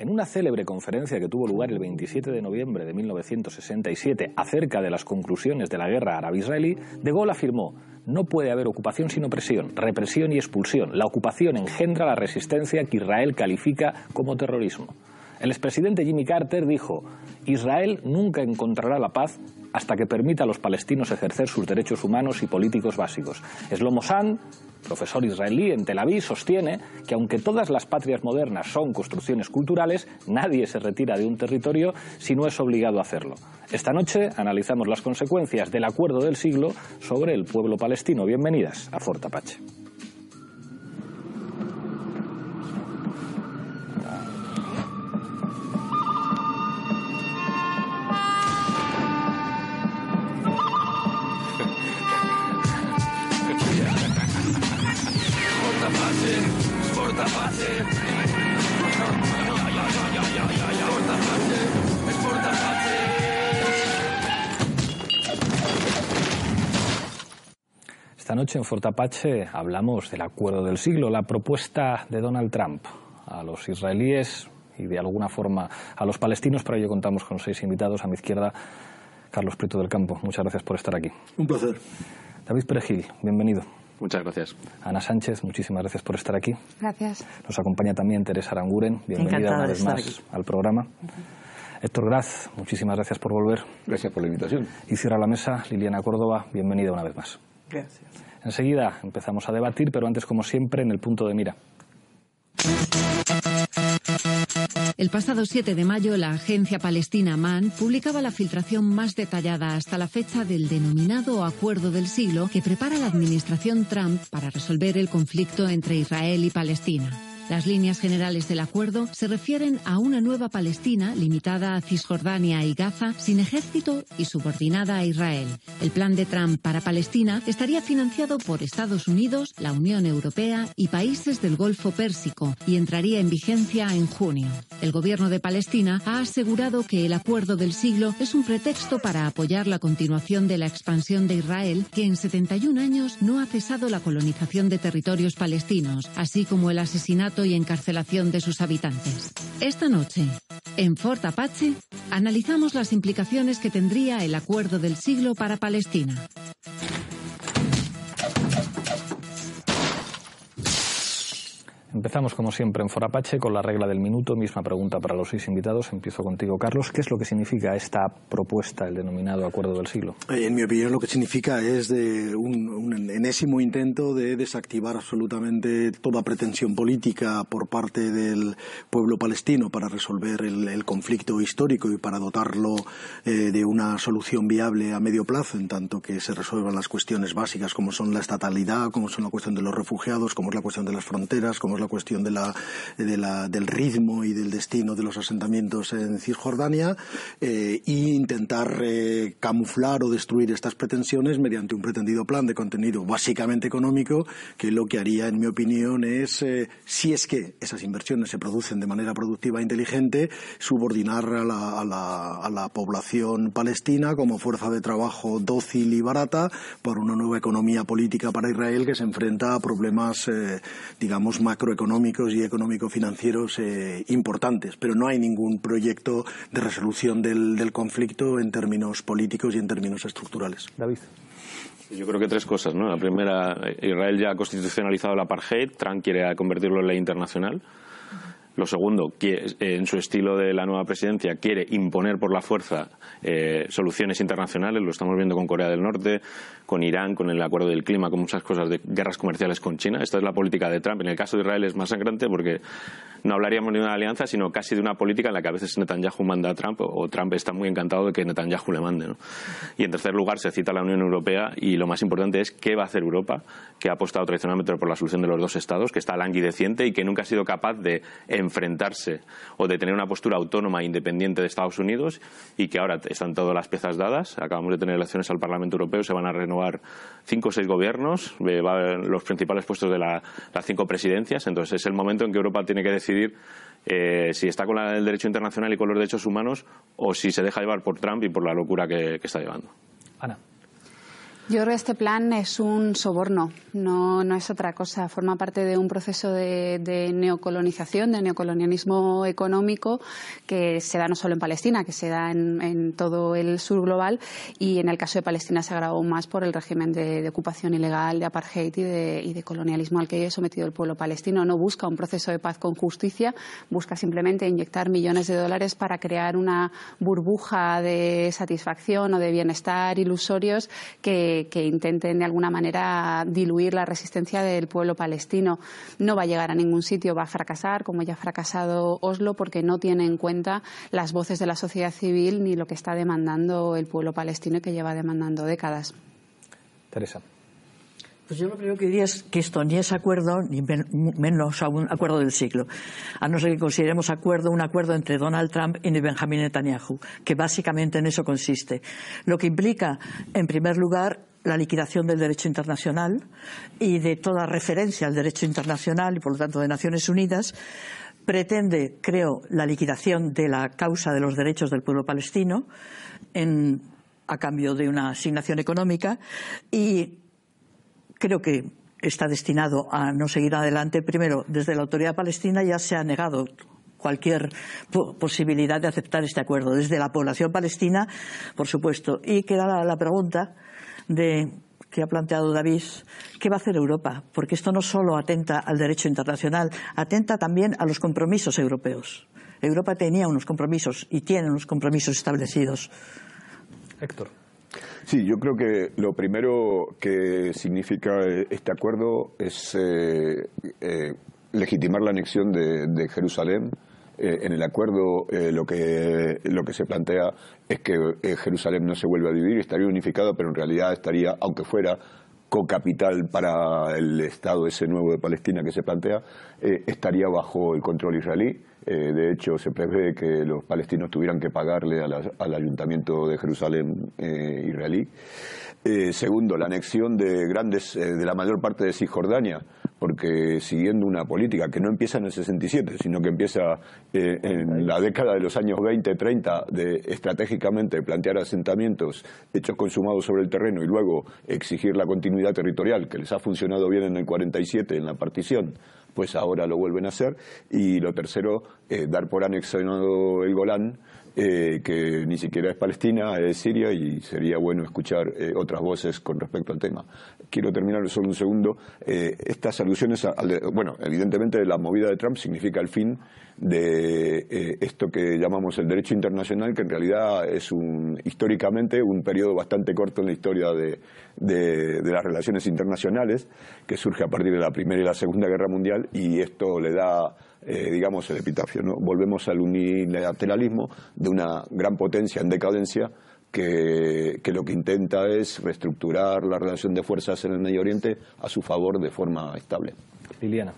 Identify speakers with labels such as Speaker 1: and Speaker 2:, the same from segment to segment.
Speaker 1: En una célebre conferencia que tuvo lugar el 27 de noviembre de 1967 acerca de las conclusiones de la guerra árabe-israelí, De Gaulle afirmó no puede haber ocupación sin opresión, represión y expulsión. La ocupación engendra la resistencia que Israel califica como terrorismo. El expresidente Jimmy Carter dijo, Israel nunca encontrará la paz hasta que permita a los palestinos ejercer sus derechos humanos y políticos básicos. Shlomo Sand, profesor israelí en Tel Aviv, sostiene que aunque todas las patrias modernas son construcciones culturales, nadie se retira de un territorio si no es obligado a hacerlo. Esta noche analizamos las consecuencias del acuerdo del siglo sobre el pueblo palestino. Bienvenidas a Esta noche en Fortapache hablamos del acuerdo del siglo, la propuesta de Donald Trump a los israelíes y de alguna forma a los palestinos. Para ello contamos con seis invitados. A mi izquierda, Carlos Prieto del Campo. Muchas gracias por estar aquí.
Speaker 2: Un placer.
Speaker 1: David Perejil, bienvenido.
Speaker 3: Muchas gracias.
Speaker 1: Ana Sánchez, muchísimas gracias por estar aquí.
Speaker 4: Gracias.
Speaker 1: Nos acompaña también Teresa Aranguren. Bienvenida
Speaker 4: Encantada
Speaker 1: una vez más
Speaker 4: aquí.
Speaker 1: al programa. Héctor Graz, muchísimas gracias por volver.
Speaker 2: Gracias por la invitación.
Speaker 1: Y cierra la mesa Liliana Córdoba, bienvenida una vez más.
Speaker 4: Gracias.
Speaker 1: Enseguida empezamos a debatir, pero antes, como siempre, en el punto de mira.
Speaker 5: El pasado 7 de mayo, la agencia palestina MAN publicaba la filtración más detallada hasta la fecha del denominado Acuerdo del Siglo que prepara la administración Trump para resolver el conflicto entre Israel y Palestina. Las líneas generales del acuerdo se refieren a una nueva Palestina limitada a Cisjordania y Gaza sin ejército y subordinada a Israel. El plan de Trump para Palestina estaría financiado por Estados Unidos, la Unión Europea y países del Golfo Pérsico y entraría en vigencia en junio. El gobierno de Palestina ha asegurado que el acuerdo del siglo es un pretexto para apoyar la continuación de la expansión de Israel, que en 71 años no ha cesado la colonización de territorios palestinos, así como el asesinato y encarcelación de sus habitantes. Esta noche, en Fort Apache, analizamos las implicaciones que tendría el acuerdo del siglo para Palestina.
Speaker 1: Empezamos, como siempre, en Forapache con la regla del minuto. Misma pregunta para los seis invitados. Empiezo contigo, Carlos. ¿Qué es lo que significa esta propuesta, el denominado Acuerdo del Siglo?
Speaker 2: Eh, En mi opinión, lo que significa es de un, enésimo intento de desactivar absolutamente toda pretensión política por parte del pueblo palestino para resolver el, el conflicto histórico y para dotarlo eh, de una solución viable a medio plazo, en tanto que se resuelvan las cuestiones básicas como son la estatalidad, como son la cuestión de los refugiados, como es la cuestión de las fronteras, como es la cuestión de la, de la- del ritmo y del destino de los asentamientos en Cisjordania, eh, e intentar eh, camuflar o destruir estas pretensiones mediante un pretendido plan de contenido básicamente económico, que lo que haría, en mi opinión, es, eh, si es que esas inversiones se producen de manera productiva e inteligente, subordinar a la, a a la población palestina como fuerza de trabajo dócil y barata por una nueva economía política para Israel que se enfrenta a problemas, eh, digamos, macroeconómicos y económico-financieros eh, importantes. Pero no hay ningún proyecto de resolución del, del conflicto en términos políticos y en términos estructurales.
Speaker 1: David.
Speaker 3: Yo creo que tres cosas, ¿no? La primera, Israel ya ha constitucionalizado el apartheid, Trump quiere convertirlo en ley internacional. Lo segundo, que en su estilo de la nueva presidencia quiere imponer por la fuerza eh, soluciones internacionales. Lo estamos viendo con Corea del Norte, con Irán, con el acuerdo del clima, con muchas cosas de guerras comerciales con China. Esta es la política de Trump. En el caso de Israel es más sangrante porque no hablaríamos de una alianza, sino casi de una política en la que a veces Netanyahu manda a Trump o Trump está muy encantado de que Netanyahu le mande. ¿no? Y en tercer lugar se cita la Unión Europea y lo más importante es qué va a hacer Europa, que ha apostado tradicionalmente por la solución de los dos estados, que está languideciente y que nunca ha sido capaz de enfrentarse o de tener una postura autónoma e independiente de Estados Unidos y que ahora están todas las piezas dadas. Acabamos de tener elecciones al Parlamento Europeo, se van a renovar cinco o seis gobiernos, eh, los principales puestos de la- las cinco presidencias. Entonces es el momento en que Europa tiene que decidir eh, si está con el derecho internacional y con los derechos humanos o si se deja llevar por Trump y por la locura que, que está llevando.
Speaker 1: Ana.
Speaker 4: Yo creo que este plan es un soborno, no, no es otra cosa. Forma parte de un proceso de, neocolonización, de neocolonialismo económico que se da no solo en Palestina, que se da en, todo el sur global y en el caso de Palestina se agravó más por el régimen de, ocupación ilegal, de apartheid y de, y de colonialismo al que ha sometido el pueblo palestino. No busca un proceso de paz con justicia, busca simplemente inyectar millones de dólares para crear una burbuja de satisfacción o de bienestar ilusorios que que, intenten de alguna manera diluir la resistencia del pueblo palestino. No va a llegar a ningún sitio, va a fracasar, como ya ha fracasado Oslo, porque no tiene en cuenta las voces de la sociedad civil ni lo que está demandando el pueblo palestino y que lleva demandando décadas.
Speaker 1: Teresa.
Speaker 6: Pues yo lo primero que diría es que esto ni es acuerdo, ni menos un acuerdo del siglo. A no ser que consideremos acuerdo un acuerdo entre Donald Trump y Benjamin Netanyahu, que básicamente en eso consiste. Lo que implica, en primer lugar, la liquidación del derecho internacional y de toda referencia al derecho internacional y, por lo tanto, de Naciones Unidas, pretende, creo, la liquidación de la causa de los derechos del pueblo palestino a cambio de una asignación económica y creo que está destinado a no seguir adelante. Primero, desde la autoridad palestina ya se ha negado cualquier posibilidad de aceptar este acuerdo. Desde la población palestina, por supuesto. Y queda la, pregunta de que ha planteado David, ¿qué va a hacer Europa? Porque esto no solo atenta al derecho internacional, atenta también a los compromisos europeos. Europa tenía unos compromisos y tiene unos compromisos establecidos.
Speaker 1: Héctor.
Speaker 7: Sí, yo creo que lo primero que significa este acuerdo es eh, eh, legitimar la anexión de, Jerusalén. Eh, en el acuerdo lo, que, lo que se plantea es que Jerusalén no se vuelve a dividir, estaría unificado, pero en realidad estaría, aunque fuera co-capital para el Estado ese nuevo de Palestina que se plantea, estaría bajo el control israelí. Eh, de hecho, se prevé que los palestinos tuvieran que pagarle al Ayuntamiento de Jerusalén eh, israelí. Eh, segundo, la anexión de grandes, de la mayor parte de Cisjordania, porque siguiendo una política que no empieza en el 67, sino que empieza en la década de los años 20, 30, de estratégicamente plantear asentamientos hechos consumados sobre el terreno y luego exigir la continuidad territorial, que les ha funcionado bien en el 47 en la partición pues ahora lo vuelven a hacer. Y lo tercero, eh, dar por anexionado el Golán, eh, que ni siquiera es Palestina, es Siria, y sería bueno escuchar eh, otras voces con respecto al tema. Quiero terminar solo un segundo. estas alusiones, bueno, evidentemente la movida de Trump significa el fin de eh, esto que llamamos el derecho internacional, que en realidad es un, históricamente un periodo bastante corto en la historia de, las relaciones internacionales, que surge a partir de la Primera y la Segunda Guerra Mundial, y esto le da, eh, digamos, el epitafio. ¿no? Volvemos al unilateralismo de una gran potencia en decadencia. Que, que lo que intenta es reestructurar la relación de fuerzas en el Medio Oriente a su favor de forma estable.
Speaker 1: Liliana.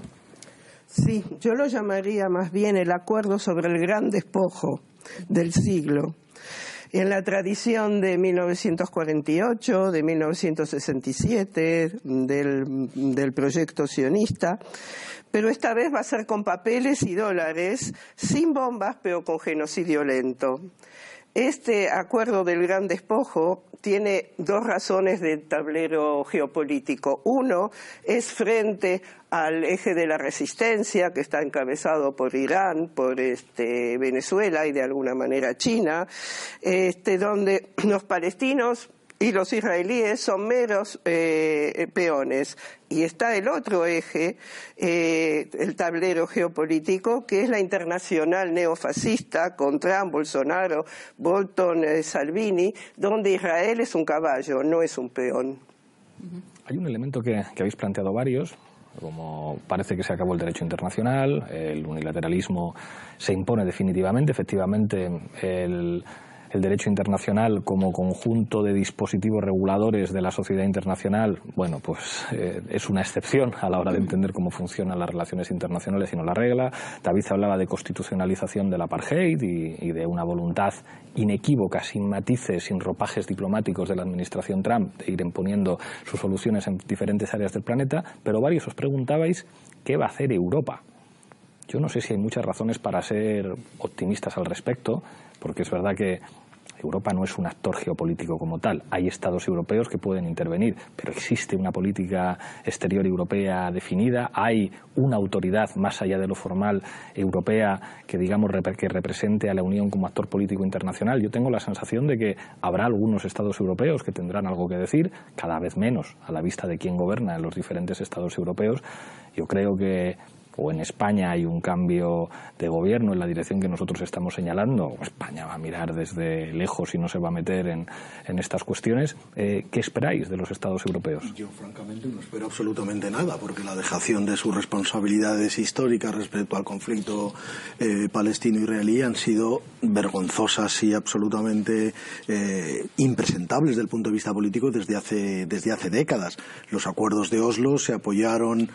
Speaker 8: Sí, yo lo llamaría más bien el acuerdo sobre el gran despojo del siglo. En la tradición de 1948, de 1967, del, del proyecto sionista, pero esta vez va a ser con papeles y dólares, sin bombas, pero con genocidio lento. Este acuerdo del gran despojo tiene dos razones del tablero geopolítico. Uno es frente al eje de la resistencia que está encabezado por Irán, por este, Venezuela y de alguna manera China, este, donde los palestinos y los israelíes son meros eh, peones. Y está el otro eje, eh, el tablero geopolítico, que es la internacional neofascista con Trump, Bolsonaro, Bolton, eh, Salvini, donde Israel es un caballo, no es un peón.
Speaker 1: Hay un elemento que, que habéis planteado varios, como parece que se acabó el derecho internacional, el unilateralismo se impone definitivamente, efectivamente el el derecho internacional como conjunto de dispositivos reguladores de la sociedad internacional, bueno, pues eh, es una excepción a la hora de entender cómo funcionan las relaciones internacionales y no la regla. David hablaba de constitucionalización del apartheid y, de una voluntad inequívoca, sin matices, sin ropajes diplomáticos de la administración Trump de ir imponiendo sus soluciones en diferentes áreas del planeta, pero varios os preguntabais qué va a hacer Europa. Yo no sé si hay muchas razones para ser optimistas al respecto, porque es verdad que Europa no es un actor geopolítico como tal. Hay estados europeos que pueden intervenir, pero existe una política exterior europea definida, hay una autoridad más allá de lo formal europea que digamos que represente a la Unión como actor político internacional. Yo tengo la sensación de que habrá algunos estados europeos que tendrán algo que decir, cada vez menos a la vista de quién gobierna en los diferentes estados europeos. Yo creo que o en España hay un cambio de gobierno en la dirección que nosotros estamos señalando, España va a mirar desde lejos y no se va a meter en, estas cuestiones. Eh, ¿Qué esperáis de los Estados europeos?
Speaker 2: Yo, francamente, no espero absolutamente nada, porque la dejación de sus responsabilidades históricas respecto al conflicto eh, palestino-israelí han sido vergonzosas y absolutamente eh, impresentables desde el punto de vista político desde hace, desde hace décadas. Los acuerdos de Oslo se apoyaron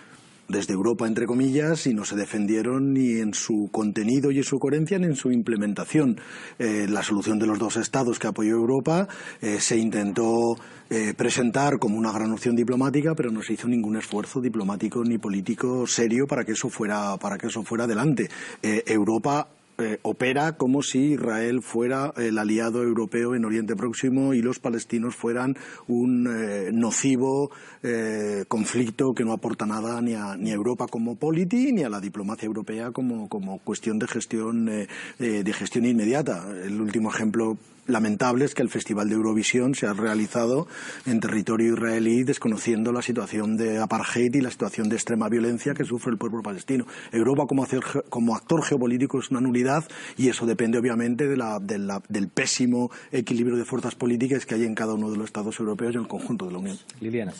Speaker 2: desde Europa, entre comillas, y no se defendieron ni en su contenido y en su coherencia ni en su implementación. Eh, la solución de los dos estados que apoyó Europa eh, se intentó eh, presentar como una gran opción diplomática, pero no se hizo ningún esfuerzo diplomático ni político serio para que eso fuera, para que eso fuera adelante. Europa eh, opera como si Israel fuera el aliado europeo en Oriente Próximo y los palestinos fueran un eh, nocivo eh, conflicto que no aporta nada ni a, ni a Europa como politi ni a la diplomacia europea como, como cuestión de gestión, de gestión inmediata. El último ejemplo lamentable es que el Festival de Eurovisión se ha realizado en territorio israelí desconociendo la situación de apartheid y la situación de extrema violencia que sufre el pueblo palestino. Europa como, como actor geopolítico es una nulidad y eso depende obviamente de la, del pésimo equilibrio de fuerzas políticas que hay en cada uno de los Estados europeos y en el conjunto de la Unión.
Speaker 1: Liliana.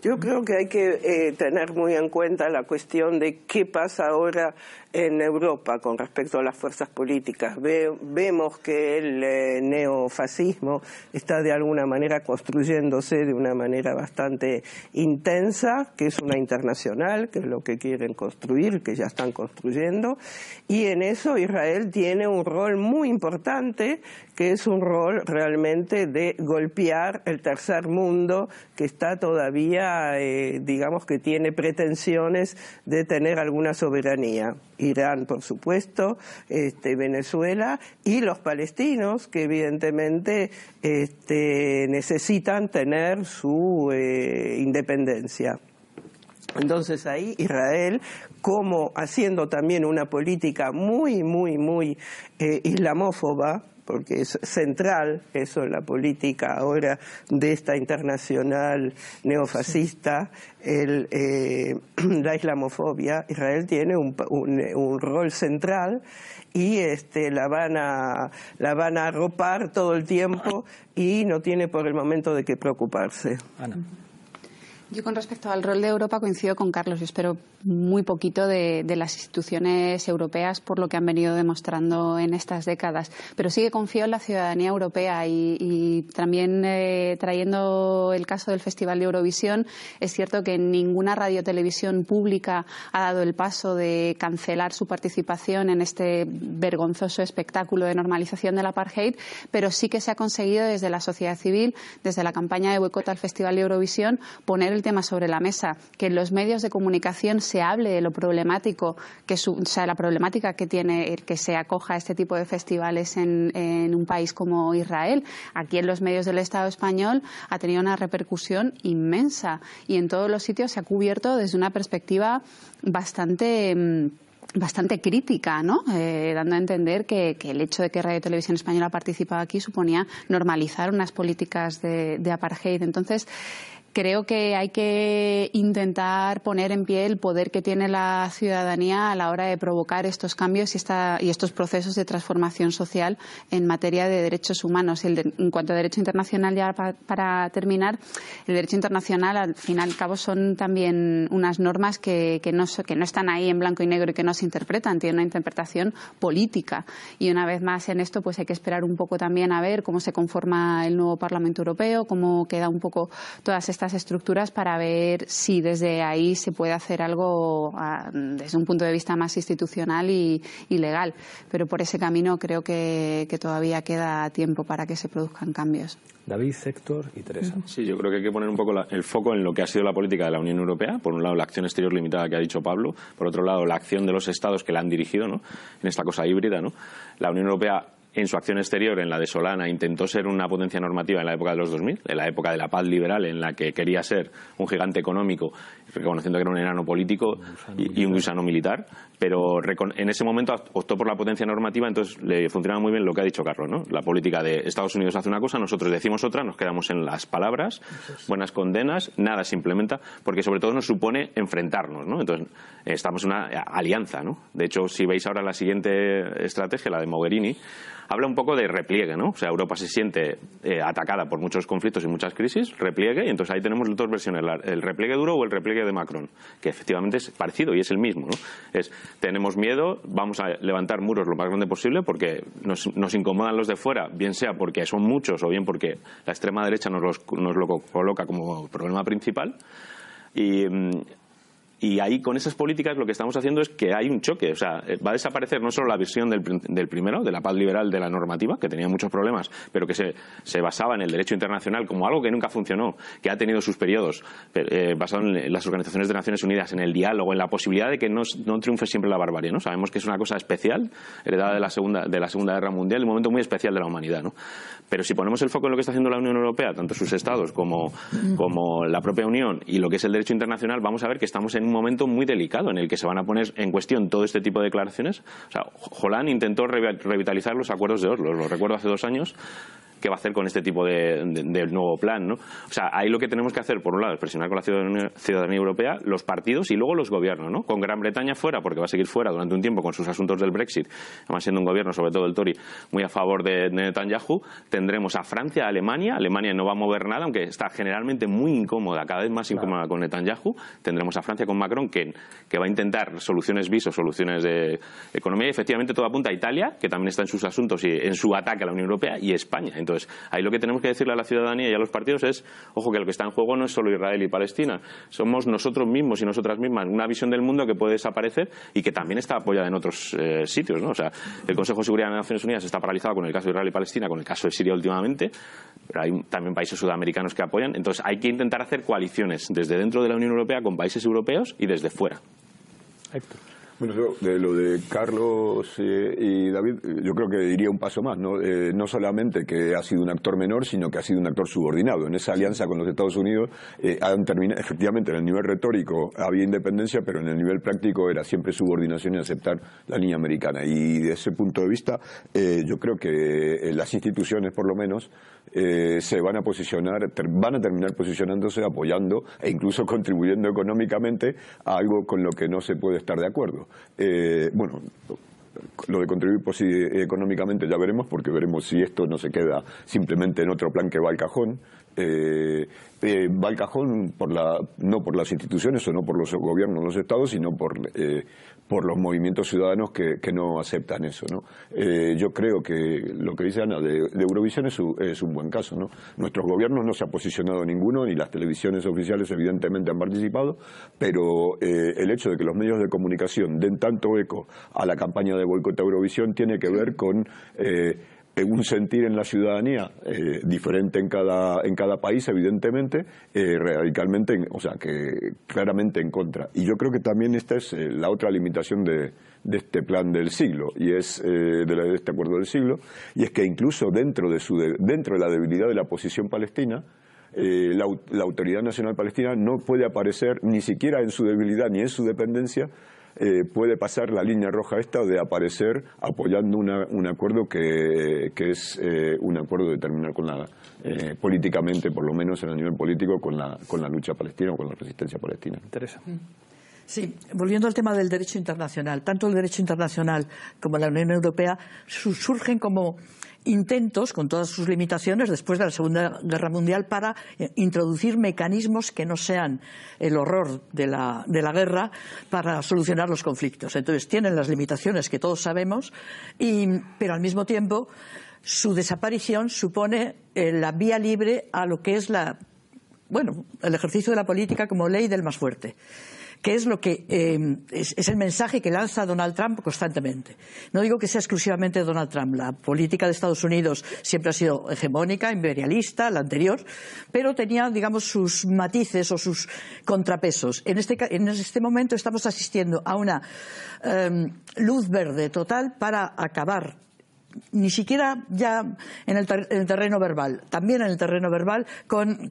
Speaker 8: Yo creo que hay que eh, tener muy en cuenta la cuestión de qué pasa ahora en Europa con respecto a las fuerzas políticas. vemos que el eh, neofascismo está de alguna manera construyéndose de una manera bastante intensa, que es una internacional, que es lo que quieren construir, que ya están construyendo, y en eso Israel tiene un rol muy importante, que es un rol realmente de golpear el tercer mundo que está todavía, eh, digamos que tiene pretensiones de tener alguna soberanía. Irán, por supuesto, este, Venezuela y los palestinos, que evidentemente este, necesitan tener su eh, independencia. Entonces ahí Israel, como haciendo también una política muy, muy, muy eh, islamófoba, porque es central eso en la política ahora de esta internacional neofascista, el, eh, la islamofobia. Israel tiene un, un, rol central y este, la, van a, la van a arropar todo el tiempo y no tiene por el momento de qué preocuparse.
Speaker 1: Ana.
Speaker 4: Yo con respecto al rol de Europa coincido con Carlos. Yo espero muy poquito de, las instituciones europeas por lo que han venido demostrando en estas décadas. Pero sí que confío en la ciudadanía europea y, también eh, trayendo el caso del Festival de Eurovisión, es cierto que ninguna radiotelevisión pública ha dado el paso de cancelar su participación en este vergonzoso espectáculo de normalización del apartheid, pero sí que se ha conseguido desde la sociedad civil, desde la campaña de boicot al Festival de Eurovisión, poner el tema sobre la mesa, que en los medios de comunicación se hable de lo problemático, que o sea, la problemática que tiene que se acoja a este tipo de festivales en, un país como Israel. Aquí en los medios del Estado español ha tenido una repercusión inmensa y en todos los sitios se ha cubierto desde una perspectiva bastante mm, bastante crítica, ¿no? Eh, dando a entender que, el hecho de que Radio Televisión Española participaba aquí suponía normalizar unas políticas de apartheid. Entonces, creo que hay que intentar poner en pie el poder que tiene la ciudadanía a la hora de provocar estos cambios y, y estos procesos de transformación social en materia de derechos humanos. en cuanto a derecho internacional, ya para, terminar, el derecho internacional al fin y al cabo son también unas normas que, que, no, que no están ahí en blanco y negro y que no se interpretan, tienen una interpretación política. Y una vez más en esto, pues hay que esperar un poco también a ver cómo se conforma el nuevo Parlamento Europeo, cómo queda un poco todas estas estructuras para ver si desde ahí se puede hacer algo ah, desde un punto de vista más institucional y, legal. Pero por ese camino creo que, todavía queda tiempo para que se produzcan cambios.
Speaker 1: David, Héctor y Teresa.
Speaker 3: Sí, yo creo que hay que poner un poco el foco en lo que ha sido la política de la Unión Europea. Por un lado, la acción exterior limitada que ha dicho Pablo. Por otro lado, la acción de los Estados que la han dirigido ¿no? en esta cosa híbrida. ¿no? La Unión Europea en su acción exterior, en la de Solana, intentó ser una potencia normativa en la época de los 2000, en la época de la paz liberal, en la que quería ser un gigante económico, reconociendo que era un enano político y, un gusano militar, pero en ese momento optó por la potencia normativa, entonces le funcionaba muy bien lo que ha dicho Carlos, ¿no? La política de Estados Unidos hace una cosa, nosotros decimos otra, nos quedamos en las palabras, buenas condenas, nada se implementa, porque sobre todo nos supone enfrentarnos, ¿no? Entonces, estamos en una alianza, ¿no? De hecho, si veis ahora la siguiente estrategia, la de Mogherini, habla un poco de repliegue, ¿no? O sea, Europa se siente eh, atacada por muchos conflictos y muchas crisis, repliegue, y entonces ahí tenemos dos versiones, el repliegue duro o el repliegue de Macron, que efectivamente es parecido y es el mismo. Es, tenemos miedo, vamos a levantar muros lo más grande posible porque nos, incomodan los de fuera, bien sea porque son muchos o bien porque la extrema derecha nos, nos lo coloca como problema principal. Y, mm, y ahí, con esas políticas, lo que estamos haciendo es que hay un choque. O sea, eh, va a desaparecer no solo la visión del, primero, de la paz liberal de la normativa, que tenía muchos problemas, pero que se, se, basaba en el derecho internacional como algo que nunca funcionó, que ha tenido sus periodos, eh, basado en las organizaciones de Naciones Unidas, en el diálogo, en la posibilidad de que no, no, triunfe siempre la barbarie. ¿no? Sabemos que es una cosa especial, heredada de la, segunda, de la Segunda Guerra Mundial, un momento muy especial de la humanidad. ¿no? Pero si ponemos el foco en lo que está haciendo la Unión Europea, tanto sus estados como, como la propia Unión, y lo que es el derecho internacional, vamos a ver que estamos en un momento muy delicado en el que se van a poner en cuestión todo este tipo de declaraciones. O sea, Holland intentó revitalizar los acuerdos de Oslo, lo recuerdo hace dos años, qué va a hacer con este tipo de, nuevo plan. ¿no? O sea, ahí lo que tenemos que hacer, por un lado, es presionar con la ciudadanía, europea, los partidos y luego los gobiernos. ¿no? Con Gran Bretaña fuera, porque va a seguir fuera durante un tiempo con sus asuntos del Brexit, además siendo un gobierno, sobre todo el Tory, muy a favor de, Netanyahu. Tendremos a Francia, a Alemania. Alemania no va a mover nada, aunque está generalmente muy incómoda, cada vez más incómoda con Netanyahu. Tendremos a Francia con Macron, que, que va a intentar soluciones visos, soluciones de economía. Y efectivamente todo apunta a Italia, que también está en sus asuntos y en su ataque a la Unión Europea, y España. Entonces, ahí lo que tenemos que decirle a la ciudadanía y a los partidos es, ojo, que lo que está en juego no es solo Israel y Palestina, somos nosotros mismos y nosotras mismas, una visión del mundo que puede desaparecer y que también está apoyada en otros eh, sitios, ¿no? O sea, el Consejo de Seguridad de las Naciones Unidas está paralizado con el caso de Israel y Palestina, con el caso de Siria últimamente, pero hay también países sudamericanos que apoyan, entonces hay que intentar hacer coaliciones desde dentro de la Unión Europea con países europeos y desde fuera.
Speaker 7: Bueno, de lo de Carlos eh, y David, yo creo que diría un paso más, ¿no? Eh, no solamente que ha sido un actor menor, sino que ha sido un actor subordinado. En esa alianza con los Estados Unidos eh, han terminado, efectivamente, en el nivel retórico había independencia, pero en el nivel práctico era siempre subordinación y aceptar la línea americana. Y de ese punto de vista, yo creo que las instituciones, por lo menos, se van a posicionar, van a terminar posicionándose, apoyando e incluso contribuyendo económicamente a algo con lo que no se puede estar de acuerdo. Eh, bueno, lo de contribuir económicamente ya veremos, porque veremos si esto no se queda simplemente en otro plan que va al cajón. Eh, eh, va al cajón por la, no por las instituciones o no por los gobiernos, los estados, sino por, eh, por los movimientos ciudadanos que, que no aceptan eso. ¿no? Eh, yo creo que lo que dice Ana de, Eurovisión es, es, un buen caso. ¿no? Nuestros gobiernos no se ha posicionado ninguno, ni las televisiones oficiales evidentemente han participado, pero eh, el hecho de que los medios de comunicación den tanto eco a la campaña de boicot a Eurovisión tiene que ver con eh, un sentir en la ciudadanía eh, diferente en cada, en cada país, evidentemente, eh, radicalmente, o sea, que claramente en contra. Y yo creo que también esta es eh, la otra limitación de, de, este plan del siglo, y es de, este acuerdo del siglo, y es que incluso dentro de, su dentro de la debilidad de la posición palestina, la, la Autoridad Nacional Palestina no puede aparecer ni siquiera en su debilidad ni en su dependencia eh, puede pasar la línea roja esta de aparecer apoyando un acuerdo que, es eh, un acuerdo de terminar con la, eh, políticamente, por lo menos en el nivel político, con la, con la lucha palestina o con la resistencia palestina.
Speaker 1: Interesa.
Speaker 6: Sí, volviendo al tema del derecho internacional, tanto el derecho internacional como la Unión Europea surgen como intentos, con todas sus limitaciones, después de la Segunda Guerra Mundial, para eh, introducir mecanismos que no sean el horror de la, guerra para solucionar los conflictos. Entonces, tienen las limitaciones que todos sabemos, pero al mismo tiempo su desaparición supone eh, la vía libre a lo que es la, bueno, el ejercicio de la política como ley del más fuerte que es lo que eh, es, el mensaje que lanza Donald Trump constantemente. No digo que sea exclusivamente Donald Trump. La política de Estados Unidos siempre ha sido hegemónica, imperialista, la anterior, pero tenía, digamos, sus matices o sus contrapesos. En este, en este momento estamos asistiendo a una em, luz verde total para acabar ni siquiera ya en el, terreno verbal, también en el terreno verbal con,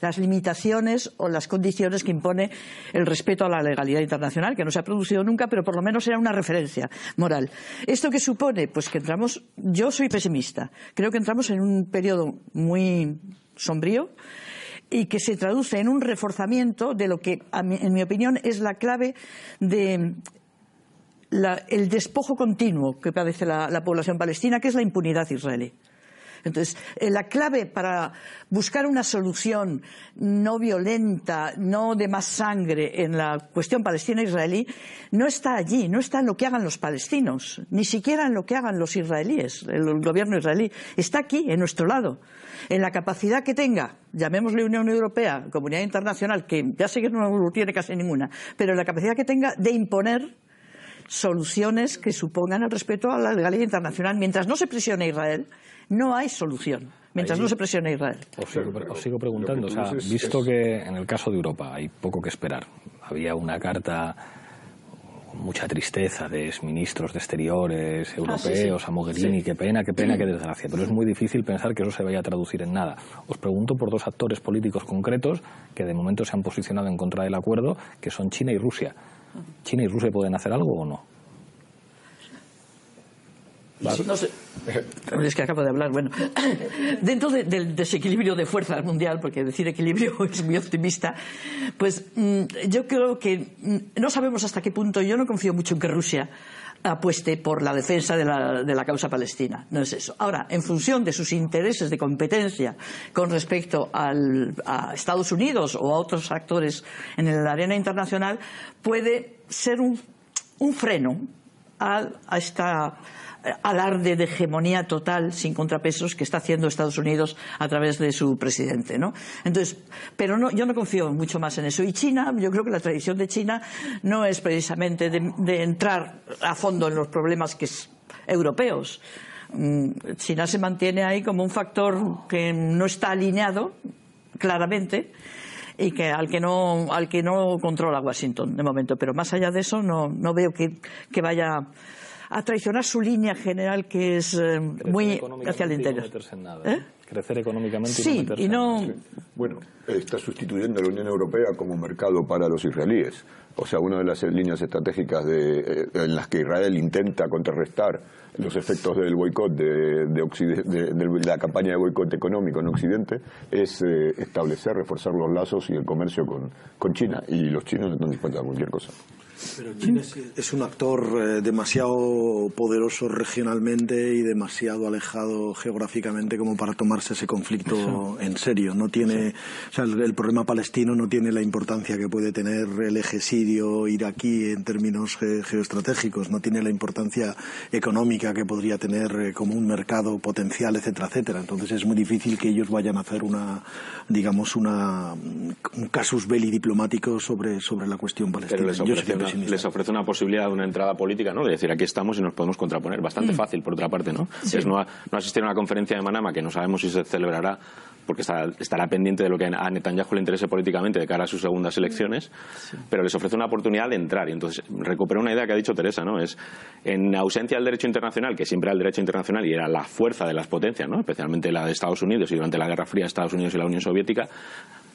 Speaker 6: las limitaciones o las condiciones que impone el respeto a la legalidad internacional, que no se ha producido nunca, pero por lo menos era una referencia moral. ¿Esto qué supone? Pues que entramos, yo soy pesimista, creo que entramos en un periodo muy sombrío y que se traduce en un reforzamiento de lo que, en mi opinión, es la clave de el despojo continuo que padece la, población palestina, que es la impunidad israelí. Entonces, eh, la clave para buscar una solución no violenta, no de más sangre en la cuestión palestina-israelí, no está allí, no está en lo que hagan los palestinos, ni siquiera en lo que hagan los israelíes, el gobierno israelí. Está aquí, en nuestro lado. En la capacidad que tenga, llamémosle Unión Europea, Comunidad Internacional, que ya sé que no tiene casi ninguna, pero en la capacidad que tenga de imponer soluciones que supongan el respeto a la legalidad internacional. Mientras no se presione a Israel, no hay solución. Mientras no se presione a Israel.
Speaker 1: Os sigo, preguntando, o sea, visto que en el caso de Europa hay poco que esperar, había una carta con mucha tristeza de ministros de exteriores europeos a Mogherini, qué pena, qué pena, qué desgracia, pero es muy difícil pensar que eso se vaya a traducir en nada. Os pregunto por dos actores políticos concretos que de momento se han posicionado en contra del acuerdo, que son China y Rusia. ¿China y Rusia pueden hacer algo o no?
Speaker 6: No sé. Es que acabo de hablar. Bueno, dentro del desequilibrio de fuerzas mundial, porque decir equilibrio es muy optimista, pues mm, yo creo que mm, no sabemos hasta qué punto. Yo no confío mucho en que Rusia apueste por la defensa de la, de la, causa palestina. No es eso. Ahora, en función de sus intereses de competencia con respecto al, a Estados Unidos o a otros actores en la arena internacional, puede ser un, un freno a, a esta alarde de hegemonía total sin contrapesos que está haciendo Estados Unidos a través de su presidente, ¿no? Entonces, pero no, yo no confío mucho más en eso. Y China, yo creo que la tradición de China no es precisamente de, entrar a fondo en los problemas que es, europeos. Mm, China se mantiene ahí como un factor que no está alineado claramente y que al que no al que no controla Washington de momento pero más allá de eso no, veo que vaya a traicionar su línea general que es eh, muy hacia el interior.
Speaker 1: ¿Eh? Crecer económicamente
Speaker 6: sí, y, no...
Speaker 7: Bueno, está sustituyendo a la Unión Europea como mercado para los israelíes. O sea, una de las líneas estratégicas de, eh, en las que Israel intenta contrarrestar los efectos del boicot de, de, la campaña de boicot económico en Occidente es establecer, reforzar los lazos y el comercio con, con China. Y los chinos están dispuestos a cualquier cosa.
Speaker 2: Pero China es, un actor eh, demasiado poderoso regionalmente y demasiado alejado geográficamente como para tomarse ese conflicto en serio. No tiene, o sea, el, problema palestino no tiene la importancia que puede tener el eje sirio iraquí en términos geoestratégicos, no tiene la importancia económica que podría tener eh, como un mercado potencial, etcétera, etcétera. Entonces es muy difícil que ellos vayan a hacer una, digamos, una, un casus belli diplomático sobre, sobre la cuestión palestina
Speaker 3: les ofrece una posibilidad de una entrada política, ¿no? De decir, aquí estamos y nos podemos contraponer. Bastante mm. fácil, por otra parte, ¿no? Es no, no asistir a una conferencia de Manama que no sabemos si se celebrará porque estará, pendiente de lo que a Netanyahu le interese políticamente de cara a sus segundas elecciones, pero les ofrece una oportunidad de entrar. Y entonces, recupero una idea que ha dicho Teresa, ¿no? Es, en ausencia del derecho internacional, que siempre era el derecho internacional y era la fuerza de las potencias, ¿no? Especialmente la de Estados Unidos y durante la Guerra Fría Estados Unidos y la Unión Soviética,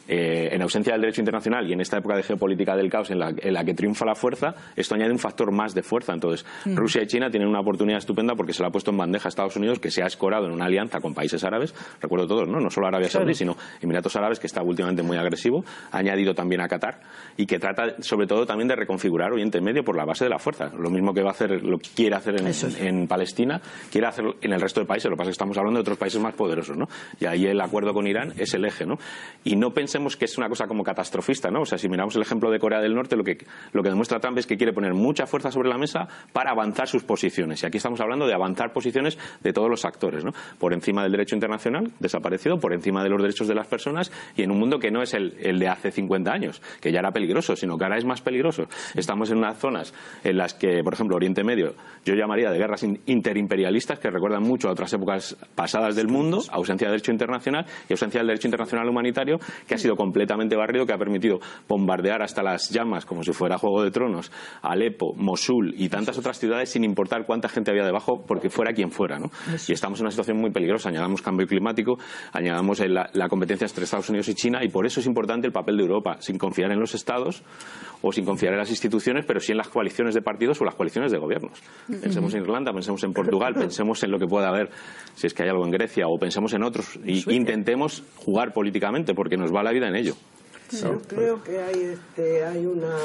Speaker 3: eh, en ausencia del derecho internacional y en esta época de geopolítica del caos en la, que triunfa la fuerza, esto añade un factor más de fuerza. Entonces, mm. Rusia y China tienen una oportunidad estupenda porque se la ha puesto en bandeja a Estados Unidos, que se ha escorado en una alianza con países árabes, recuerdo todos, ¿no? no solo Arabia Saudí, sino Emiratos Árabes, que está últimamente muy agresivo, ha añadido también a Qatar y que trata sobre todo también de reconfigurar Oriente Medio por la base de la fuerza. Lo mismo que va a hacer, lo que quiere hacer en, Palestina, quiere hacer en el resto de países. Lo que pasa es que estamos hablando de otros países más poderosos, ¿no? Y ahí el acuerdo con Irán es el eje, ¿no? Y no pensemos que es una cosa como catastrofista, ¿no? O sea, si miramos el ejemplo de Corea del Norte, lo que, lo que demuestra Trump es que quiere poner mucha fuerza sobre la mesa para avanzar sus posiciones. Y aquí estamos hablando de avanzar posiciones de todos los actores, ¿no? Por encima del derecho internacional, desaparecido, por encima de los derechos de las personas y en un mundo que no es el, de hace 50 años, que ya era peligroso, sino que ahora es más peligroso. Estamos en unas zonas en las que, por ejemplo, Oriente Medio, yo llamaría de guerras interimperialistas que recuerdan mucho a otras épocas pasadas del mundo, ausencia de derecho internacional y ausencia del derecho internacional humanitario, que ha sido completamente barrido, que ha permitido bombardear hasta las llamas, como si fuera Juego de Tronos, Alepo, Mosul y tantas otras ciudades sin importar cuánta gente había debajo, porque fuera quien fuera. ¿no? Y estamos en una situación muy peligrosa. Añadamos cambio climático, añadamos la, la competencia entre Estados Unidos y China, y por eso es importante el papel de Europa, sin confiar en los estados o sin confiar en las instituciones, pero sí en las coaliciones de partidos o las coaliciones de gobiernos. Pensemos en Irlanda, pensemos en Portugal, pensemos en lo que pueda haber, si es que hay algo en Grecia, o pensemos en otros, y intentemos jugar políticamente, porque nos va la vida en ello.
Speaker 8: Yo creo que hay, este, hay una,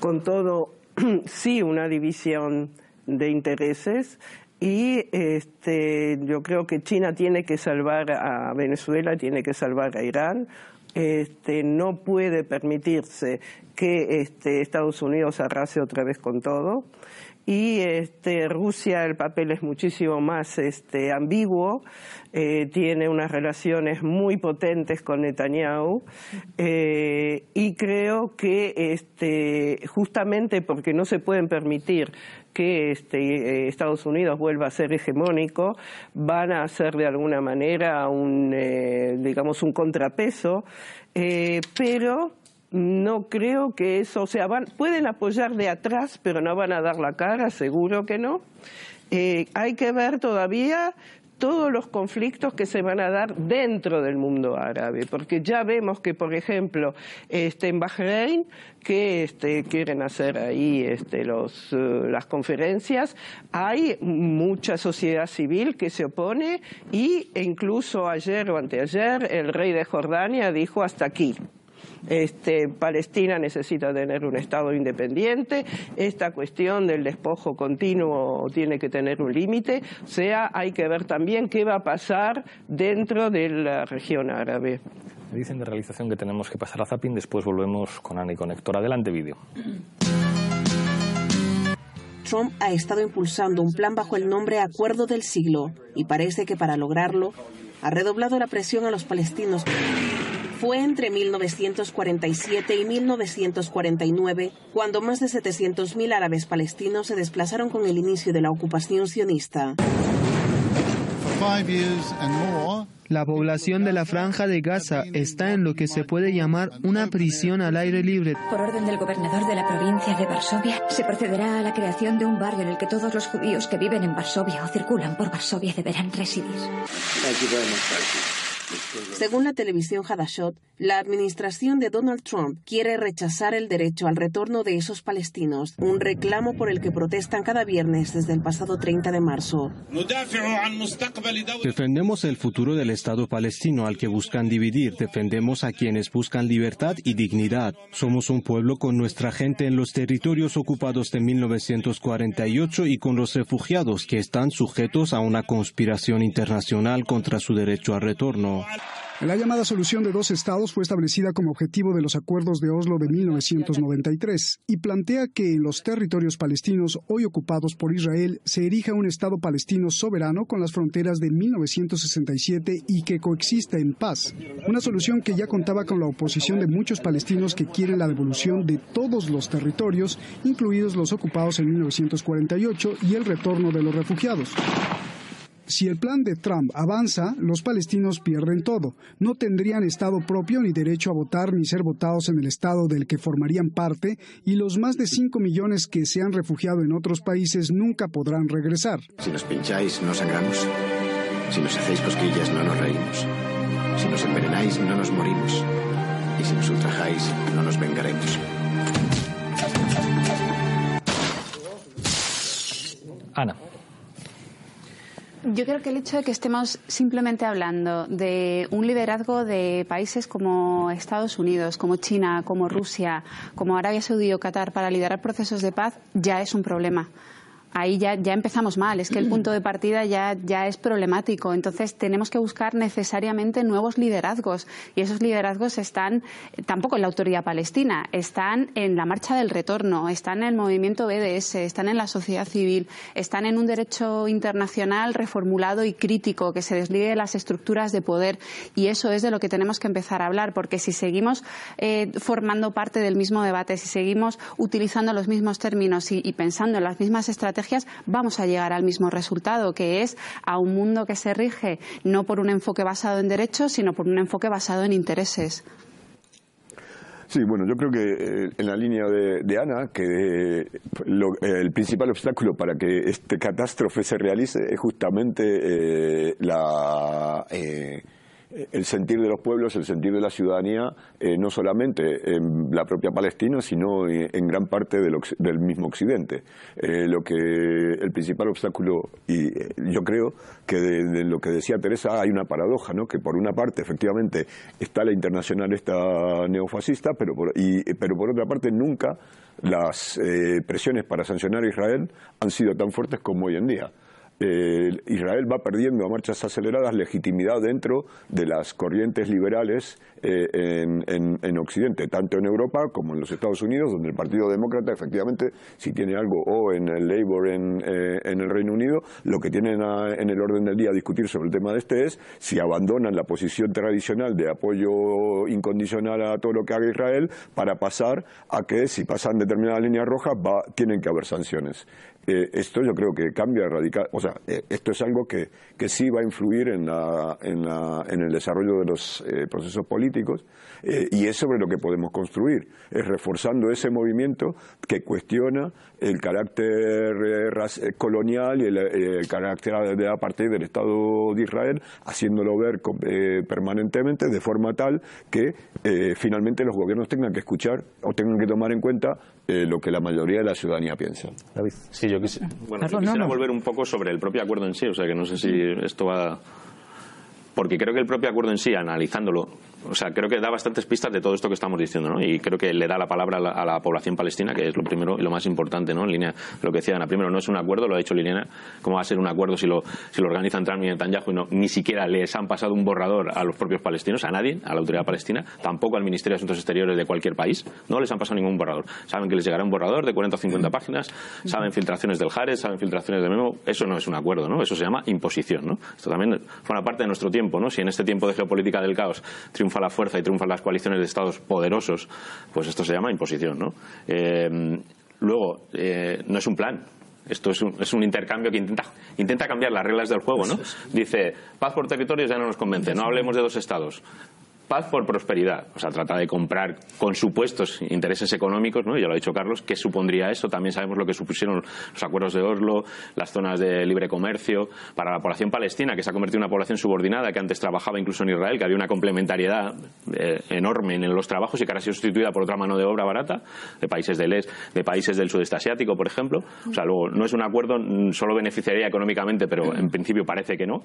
Speaker 8: con todo, sí, una división de intereses y este, yo creo que China tiene que salvar a Venezuela, tiene que salvar a Irán. Este, no puede permitirse que este, Estados Unidos arrase otra vez con todo. Y este, Rusia, el papel es muchísimo más este, ambiguo, eh, tiene unas relaciones muy potentes con Netanyahu eh, y creo que este, justamente porque no se pueden permitir que eh, Estados Unidos vuelva a ser hegemónico, van a hacer de alguna manera un, digamos, un contrapeso, pero no creo que eso, o sea, van, pueden apoyar de atrás, pero no van a dar la cara, seguro que no. hay que ver todavía todos los conflictos que se van a dar dentro del mundo árabe, porque ya vemos que, por ejemplo, este, en Bahrein, que este, quieren hacer ahí este, los, uh, las conferencias, hay mucha sociedad civil que se opone y incluso ayer o anteayer el rey de Jordania dijo hasta aquí. Este, Palestina necesita tener un Estado independiente, esta cuestión del despojo continuo tiene que tener un límite, o sea, hay que ver también qué va a pasar dentro de la región árabe.
Speaker 1: Me dicen de realización que tenemos que pasar a Zapping, después volvemos con Ana y con Héctor. Adelante, vídeo.
Speaker 9: Trump ha estado impulsando un plan bajo el nombre Acuerdo del Siglo y parece que para lograrlo ha redoblado la presión a los palestinos fue entre 1947 y 1949 cuando más de 700.000 árabes palestinos se desplazaron con el inicio de la ocupación sionista.
Speaker 10: La población de la franja de Gaza está en lo que se puede llamar una prisión al aire libre.
Speaker 11: Por orden del gobernador de la provincia de Varsovia, se procederá a la creación de un barrio en el que todos los judíos que viven en Varsovia o circulan por Varsovia deberán residir.
Speaker 9: Según la televisión Hadashot, la administración de Donald Trump quiere rechazar el derecho al retorno de esos palestinos, un reclamo por el que protestan cada viernes desde el pasado 30 de marzo.
Speaker 10: Defendemos el futuro del Estado palestino al que buscan dividir, defendemos a quienes buscan libertad y dignidad. Somos un pueblo con nuestra gente en los territorios ocupados de 1948 y con los refugiados que están sujetos a una conspiración internacional contra su derecho al retorno.
Speaker 12: La llamada solución de dos estados fue establecida como objetivo de los acuerdos de Oslo de 1993 y plantea que en los territorios palestinos hoy ocupados por Israel se erija un estado palestino soberano con las fronteras de 1967 y que coexista en paz. Una solución que ya contaba con la oposición de muchos palestinos que quieren la devolución de todos los territorios, incluidos los ocupados en 1948 y el retorno de los refugiados. Si el plan de Trump avanza, los palestinos pierden todo. No tendrían Estado propio ni derecho a votar ni ser votados en el Estado del que formarían parte y los más de 5 millones que se han refugiado en otros países nunca podrán regresar.
Speaker 13: Si nos pincháis, no sangramos. Si nos hacéis cosquillas, no nos reímos. Si nos envenenáis, no nos morimos. Y si nos ultrajáis, no nos vengaremos.
Speaker 1: Ana.
Speaker 4: Yo creo que el hecho de que estemos simplemente hablando de un liderazgo de países como Estados Unidos, como China, como Rusia, como Arabia Saudí o Qatar para liderar procesos de paz ya es un problema ahí ya, ya empezamos mal. Es que el punto de partida ya, ya es problemático. Entonces tenemos que buscar necesariamente nuevos liderazgos. Y esos liderazgos están tampoco en la autoridad palestina, están en la marcha del retorno, están en el movimiento BDS, están en la sociedad civil, están en un derecho internacional reformulado y crítico que se desligue de las estructuras de poder. Y eso es de lo que tenemos que empezar a hablar, porque si seguimos eh, formando parte del mismo debate, si seguimos utilizando los mismos términos y pensando en las mismas estrategias, vamos a llegar al mismo resultado, que es a un mundo que se rige no por un enfoque basado en derechos, sino por un enfoque basado en intereses.
Speaker 7: Sí, bueno, yo creo que eh, en la línea de, Ana, que eh, el principal obstáculo para que este catástrofe se realice es justamente la el sentir de los pueblos, el sentir de la ciudadanía, eh, no solamente en la propia Palestina, sino en gran parte del, mismo Occidente. Eh, lo que el principal obstáculo, y eh, yo creo que de, lo que decía Teresa hay una paradoja, ¿no? que por una parte efectivamente está la internacional esta neofascista, pero por, pero por otra parte nunca las presiones para sancionar a Israel han sido tan fuertes como hoy en día. Eh, Israel va perdiendo a marchas aceleradas legitimidad dentro de las corrientes liberales eh, en, Occidente, tanto en Europa como en los Estados Unidos, donde el Partido Demócrata efectivamente, si tiene algo, o en el Labour en, eh, el Reino Unido, lo que tienen en el orden del día a discutir sobre el tema de este es si abandonan la posición tradicional de apoyo incondicional a todo lo que haga Israel para pasar a que si pasan determinadas líneas rojas va, tienen que haber sanciones. Esto yo creo que cambia radical, o sea, eh, esto es algo que, que, sí va a influir en, la, en, la, en el desarrollo de los eh, procesos políticos eh, y es sobre lo que podemos construir, es reforzando ese movimiento que cuestiona el carácter colonial y el, carácter de a partir del Estado de Israel, haciéndolo ver permanentemente de forma tal que finalmente los gobiernos tengan que escuchar o tengan que tomar en cuenta lo que la mayoría de la ciudadanía piensa.
Speaker 3: David. Sí, yo quisiera, bueno, quisiera volver un poco sobre el propio acuerdo en sí, o sea que no sé si esto va... Porque creo que el propio acuerdo en sí, analizándolo, o sea, creo que da bastantes pistas de todo esto que estamos diciendo, ¿no? Y creo que le da la palabra a la, población palestina, que es lo primero y lo más importante, ¿no? En línea lo que decía Ana. Primero, no es un acuerdo, lo ha dicho Liliana. ¿Cómo va a ser un acuerdo si lo, si lo organizan Trump y Netanyahu y no, ni siquiera les han pasado un borrador a los propios palestinos, a nadie, a la autoridad palestina, tampoco al Ministerio de Asuntos Exteriores de cualquier país? No les han pasado ningún borrador. Saben que les llegará un borrador de 40 o 50 páginas, saben filtraciones del Jares, saben filtraciones de Memo. Eso no es un acuerdo, ¿no? Eso se llama imposición, ¿no? Esto también forma parte de nuestro tiempo, ¿no? Si en este tiempo de geopolítica del caos triunfa la fuerza y triunfa las coaliciones de estados poderosos, pues esto se llama imposición, ¿no? Eh, luego, eh, no es un plan, esto es un, es un, intercambio que intenta, intenta cambiar las reglas del juego, ¿no? Dice, paz por territorios ya no nos convence, no hablemos de dos estados paz por prosperidad. O sea, trata de comprar con supuestos intereses económicos, ¿no? Ya lo ha dicho Carlos, ¿qué supondría eso? También sabemos lo que supusieron los acuerdos de Oslo, las zonas de libre comercio, para la población palestina, que se ha convertido en una población subordinada, que antes trabajaba incluso en Israel, que había una complementariedad eh, enorme en los trabajos y que ahora ha sido sustituida por otra mano de obra barata, de países del este, de países del sudeste asiático, por ejemplo. O sea, luego, no es un acuerdo, mm, solo beneficiaría económicamente, pero en principio parece que no.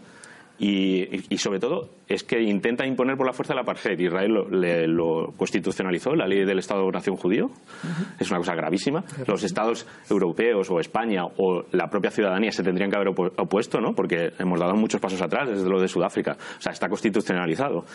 Speaker 3: Y, sobre todo es que intenta imponer por la fuerza el Israel lo, constitucionalizó, la ley del Estado-Nación judío. Es una cosa gravísima. Los estados europeos o España o la propia ciudadanía se tendrían que haber opuesto, ¿no? porque hemos dado muchos pasos atrás desde lo de Sudáfrica. O sea, está constitucionalizado.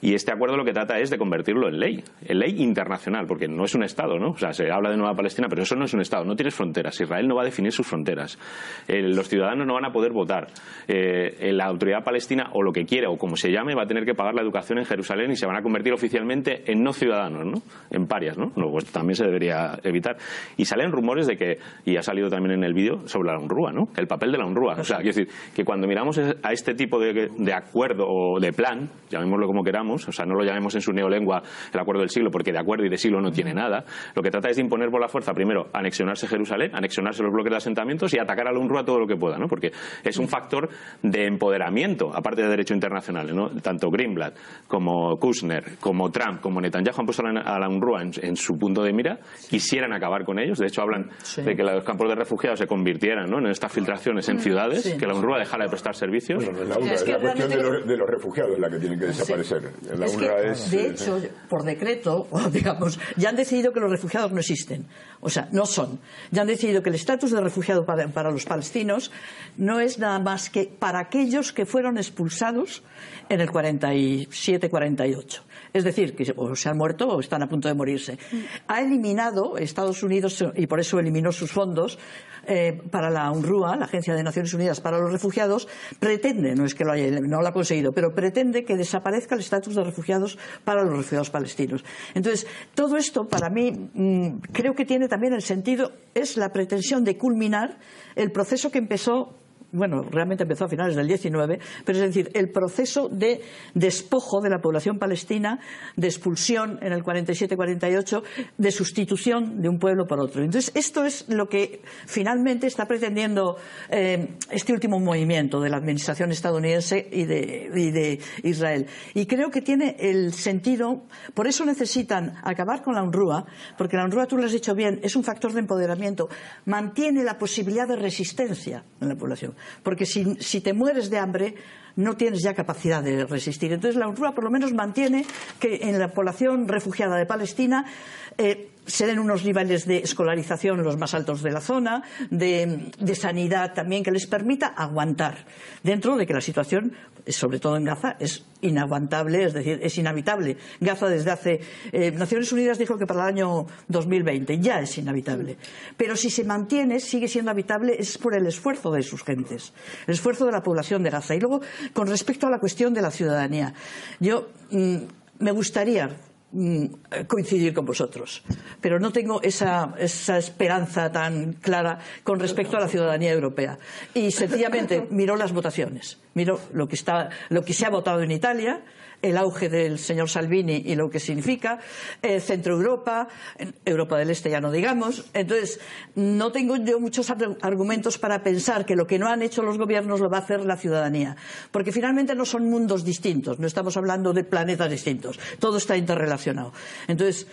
Speaker 3: Y este acuerdo lo que trata es de convertirlo en ley, en ley internacional, porque no es un Estado, ¿no? O sea, se habla de Nueva Palestina, pero eso no es un Estado, no tienes fronteras. Israel no va a definir sus fronteras. Eh, los ciudadanos no van a poder votar. Eh, la autoridad palestina, o lo que quiera, o como se llame, va a tener que pagar la educación en Jerusalén y se van a convertir oficialmente en no ciudadanos, ¿no? En parias, ¿no? Luego esto también se debería evitar. Y salen rumores de que, y ha salido también en el vídeo, sobre la UNRWA, ¿no? El papel de la UNRWA. O sea, quiero decir, que cuando miramos a este tipo de, de acuerdo o de plan, llamémoslo como queramos, o sea, no lo llamemos en su neolengua el acuerdo del siglo, porque de acuerdo y de siglo no tiene nada, lo que trata es de imponer por la fuerza, primero, anexionarse Jerusalén, anexionarse los bloques de asentamientos y atacar a la UNRWA todo lo que pueda, ¿no? Porque es un factor de empoderamiento, aparte de derecho internacional, ¿no? Tanto Greenblatt como Kushner, como Trump, como Netanyahu han puesto a la UNRWA en, su punto de mira, quisieran acabar con ellos. De hecho, hablan de que los campos de refugiados se convirtieran ¿no? en estas filtraciones en ciudades, que la UNRWA dejara de prestar servicios.
Speaker 7: la, es, la cuestión de los, de los, refugiados la que tiene que desaparecer. La
Speaker 6: es, de hecho, por decreto, digamos, ya han decidido que los refugiados no existen. O sea, no son. Ya han decidido que el estatus de refugiado para, para los palestinos no es nada más que para aquellos que fueron expulsados en el 47-48 es decir, que o se han muerto o están a punto de morirse. Ha eliminado Estados Unidos, y por eso eliminó sus fondos, eh, para la UNRWA, la Agencia de Naciones Unidas para los Refugiados, pretende, no es que lo haya, no lo ha conseguido, pero pretende que desaparezca el estatus de refugiados para los refugiados palestinos. Entonces, todo esto para mí mm, creo que tiene también el sentido, es la pretensión de culminar el proceso que empezó bueno, realmente empezó a finales del 19, pero es decir, el proceso de despojo de la población palestina, de expulsión en el 47-48, de sustitución de un pueblo por otro. Entonces, esto es lo que finalmente está pretendiendo eh, este último movimiento de la administración estadounidense y de, y de Israel. Y creo que tiene el sentido, por eso necesitan acabar con la UNRWA, porque la UNRWA, tú lo has dicho bien, es un factor de empoderamiento, mantiene la posibilidad de resistencia en la población. Porque si, te mueres de hambre, no tienes ya capacidad de resistir. Entonces, la UNRWA por lo menos mantiene que en la población refugiada de Palestina eh, se den unos niveles de escolarización los más altos de la zona, de, sanidad también, que les permita aguantar, dentro de que la situación, sobre todo en Gaza, es inaguantable, es decir, es inhabitable. Gaza desde hace. Eh, Naciones Unidas dijo que para el año 2020 ya es inhabitable. Pero si se mantiene, sigue siendo habitable, es por el esfuerzo de sus gentes, el esfuerzo de la población de Gaza. Y luego, con respecto a la cuestión de la ciudadanía, yo mm, me gustaría Mm, coincidir con vosotros. Pero no tengo esa, esperanza tan clara con respecto a la ciudadanía europea. Y sencillamente miro las votaciones, miro lo que, está, lo que se ha votado en Italia, el auge del señor Salvini y lo que significa, eh, Centro Europa, Europa del Este ya no digamos. Entonces, no tengo yo muchos argumentos para pensar que lo que no han hecho los gobiernos lo va a hacer la ciudadanía. Porque finalmente no son mundos distintos, no estamos hablando de planetas distintos. Todo está interrelacionado. Entonces,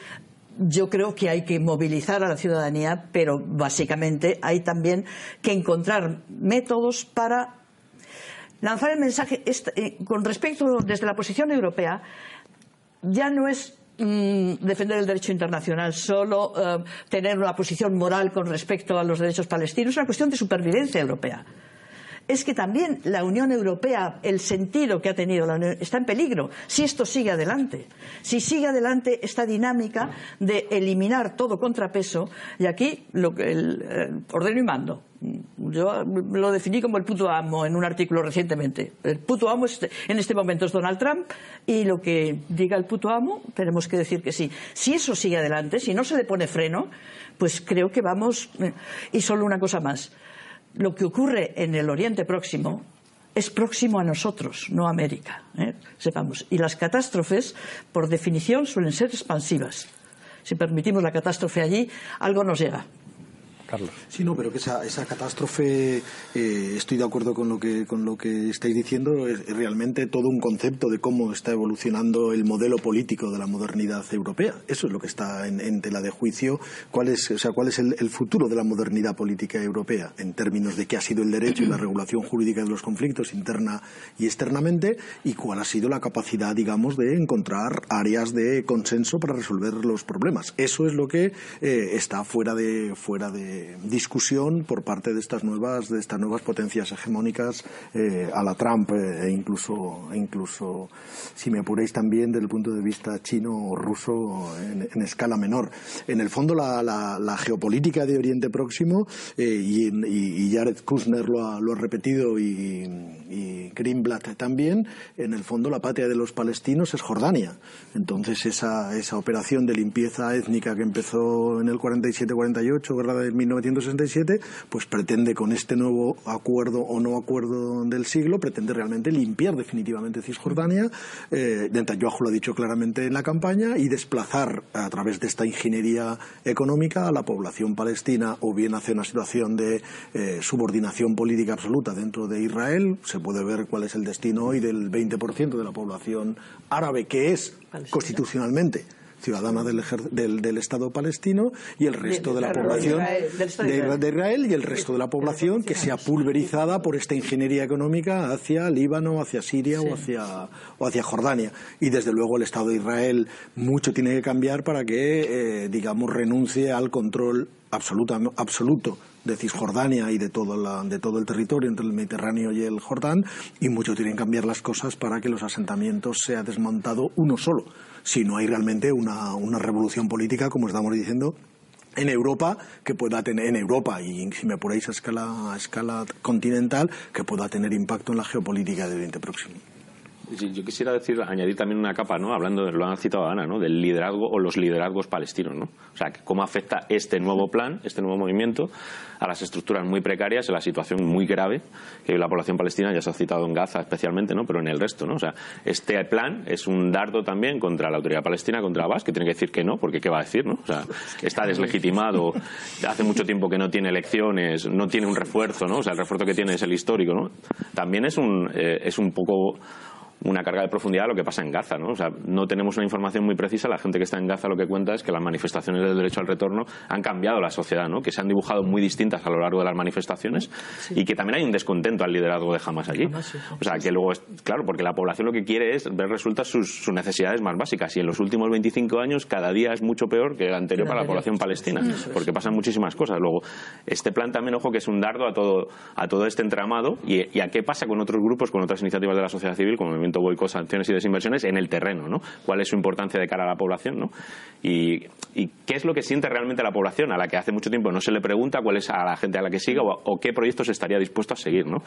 Speaker 6: yo creo que hay que movilizar a la ciudadanía, pero básicamente hay también que encontrar métodos para lanzar el mensaje eh, con respecto desde la posición europea ya no es mm, defender el derecho internacional, solo eh, tener una posición moral con respecto a los derechos palestinos, es una cuestión de supervivencia europea es que también la Unión Europea, el sentido que ha tenido la Unión, está en peligro si esto sigue adelante. Si sigue adelante esta dinámica de eliminar todo contrapeso, y aquí lo que el, eh, ordeno y mando. Yo lo definí como el puto amo en un artículo recientemente. El puto amo en este momento es Donald Trump y lo que diga el puto amo tenemos que decir que sí. Si eso sigue adelante, si no se le pone freno, pues creo que vamos. Eh, y solo una cosa más lo que ocurre en el Oriente Próximo es próximo a nosotros, no a América, ¿eh? sepamos. Y las catástrofes, por definición, suelen ser expansivas. Si permitimos la catástrofe allí, algo nos llega.
Speaker 2: Sí, no, pero que esa, esa catástrofe, eh, estoy de acuerdo con lo que, con lo que estáis diciendo, es realmente todo un concepto de cómo está evolucionando el modelo político de la modernidad europea. Eso es lo que está en, tela de juicio. ¿Cuál es, o sea, cuál es el, futuro de la modernidad política europea en términos de qué ha sido el derecho y la regulación jurídica de los conflictos interna y externamente y cuál ha sido la capacidad, digamos, de encontrar áreas de consenso para resolver los problemas? Eso es lo que eh, está fuera de, fuera de discusión por parte de estas nuevas, de estas nuevas potencias hegemónicas eh, a la Trump eh, e incluso, e incluso, si me apuréis también desde el punto de vista chino o ruso en, escala menor. En el fondo la, geopolítica de Oriente Próximo eh, y, Jared Kushner lo ha, lo ha repetido y, y Greenblatt también, en el fondo la patria de los palestinos es Jordania. Entonces esa, esa operación de limpieza étnica que empezó en el 47-48, guerra de 1967, pues pretende con este nuevo acuerdo o no acuerdo del siglo, pretende realmente limpiar definitivamente Cisjordania, eh, Netanyahu lo ha dicho claramente en la campaña, y desplazar a través de esta ingeniería económica a la población palestina o bien hacia una situación de eh, subordinación política absoluta dentro de Israel. Se puede ver cuál es el destino hoy del 20% de la población árabe, que es constitucionalmente ciudadana del, del, Estado palestino y el resto de, la población de, Israel, y el resto de la población que sea pulverizada por esta ingeniería económica hacia Líbano, hacia Siria o, hacia, o hacia Jordania. Y desde luego el Estado de Israel mucho tiene que cambiar para que, eh, digamos, renuncie al control absoluto, absoluto de Cisjordania y de todo, la, de todo el territorio entre el Mediterráneo y el Jordán y mucho tienen que cambiar las cosas para que los asentamientos sea desmontado uno solo si no hay realmente una, una revolución política, como estamos diciendo, en Europa que pueda tener en Europa y si me apuráis a escala a escala continental que pueda tener impacto en la geopolítica del Oriente Próximo.
Speaker 3: Yo quisiera decir, añadir también una capa, ¿no? Hablando, lo han citado Ana, ¿no? Del liderazgo o los liderazgos palestinos, ¿no? O sea, cómo afecta este nuevo plan, este nuevo movimiento a las estructuras muy precarias, a la situación muy grave que la población palestina ya se ha citado en Gaza especialmente, ¿no? Pero en el resto, ¿no? O sea, este plan es un dardo también contra la autoridad palestina, contra Abbas, que tiene que decir que no, porque ¿qué va a decir, no? O sea, está deslegitimado, hace mucho tiempo que no tiene elecciones, no tiene un refuerzo, ¿no? O sea, el refuerzo que tiene es el histórico, ¿no? También es un, eh, es un poco una carga de profundidad a lo que pasa en Gaza. ¿no? O sea, no tenemos una información muy precisa. La gente que está en Gaza lo que cuenta es que las manifestaciones del derecho al retorno han cambiado la sociedad, ¿no? que se han dibujado muy distintas a lo largo de las manifestaciones y que también hay un descontento al liderazgo de Hamas allí. o sea, que luego, es, claro, porque la población lo que quiere es ver resultas sus, necesidades más básicas y en los últimos 25 años cada día es mucho peor que el anterior para la población palestina, porque pasan muchísimas cosas. Luego, este plan también, ojo, que es un dardo a todo, a todo este entramado y, a qué pasa con otros grupos, con otras iniciativas de la sociedad civil, como el movimiento Boicot, Sanciones y Desinversiones en el terreno, ¿no? ¿Cuál es su importancia de cara a la población, ¿no? Y, qué es lo que siente realmente la población a la que hace mucho tiempo no se le pregunta cuál es a la gente a la que siga o, qué proyectos estaría dispuesto a seguir, ¿no?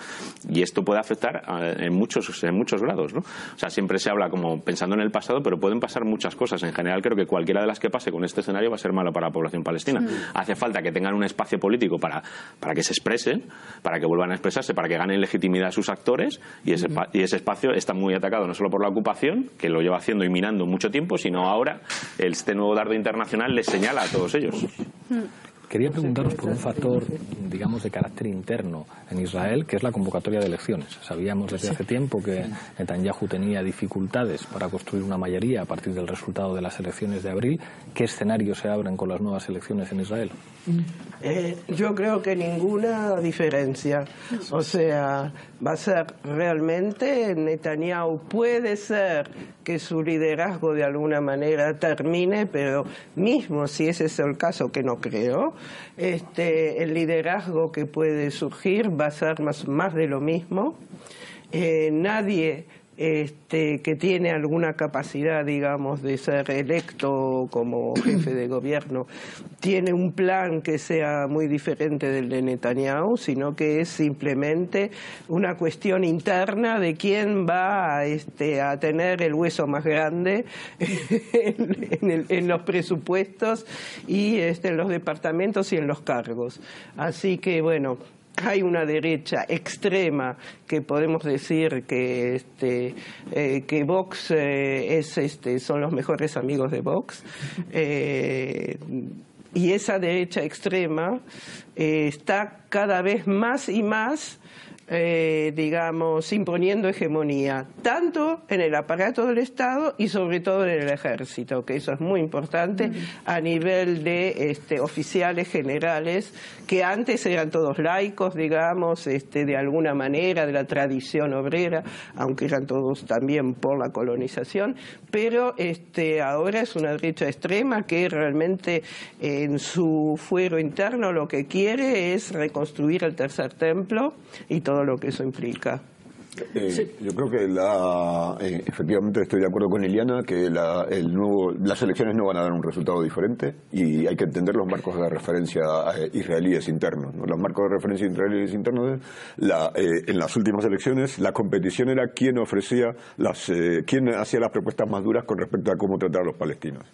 Speaker 3: Y esto puede afectar en muchos, en muchos grados, ¿no? O sea, siempre se habla como pensando en el pasado, pero pueden pasar muchas cosas. En general, creo que cualquiera de las que pase con este escenario va a ser malo para la población palestina. Hace falta que tengan un espacio político para, para que se expresen, para que vuelvan a expresarse, para que ganen legitimidad a sus actores y ese, y ese espacio está muy atacado no solo por la ocupación, que lo lleva haciendo y minando mucho tiempo, sino ahora este nuevo dardo internacional les señala a todos ellos.
Speaker 1: Quería preguntaros por un factor, digamos, de carácter interno en Israel, que es la convocatoria de elecciones. Sabíamos desde hace tiempo que Netanyahu tenía dificultades para construir una mayoría a partir del resultado de las elecciones de abril. ¿Qué escenarios se abren con las nuevas elecciones en Israel?
Speaker 8: Eh, yo creo que ninguna diferencia. O sea, va a ser realmente Netanyahu puede ser que su liderazgo de alguna manera termine, pero mismo si ese es el caso, que no creo, este, el liderazgo que puede surgir va a ser más, más de lo mismo. Eh, nadie este, que tiene alguna capacidad, digamos, de ser electo como jefe de gobierno, tiene un plan que sea muy diferente del de Netanyahu, sino que es simplemente una cuestión interna de quién va este, a tener el hueso más grande en, los presupuestos y este, en los departamentos y en los cargos. Así que, bueno, hay una derecha extrema que podemos decir que este eh, que Vox eh, es este son los mejores amigos de Vox. Eh, y esa derecha extrema está cada vez más y más eh, digamos, imponiendo hegemonía, tanto en el aparato del Estado y sobre todo en el ejército, que eso es muy importante a nivel de este, oficiales generales, que antes eran todos laicos, digamos, este, de alguna manera, de la tradición obrera, aunque eran todos también por la colonización, pero este, ahora es una derecha extrema que realmente en su fuero interno lo que quiere es reconstruir el tercer templo y todo lo que eso implica.
Speaker 7: Eh, yo creo que la, eh, efectivamente estoy de acuerdo con Iliana que el nuevo, las elecciones no van a dar un resultado diferente y hay que entender los marcos de referencia eh, israelíes internos. Los marcos de referencia israelíes internos, la, en las últimas elecciones la competición era quién ofrecía las, quién hacía las propuestas más duras con respecto a cómo tratar a los palestinos.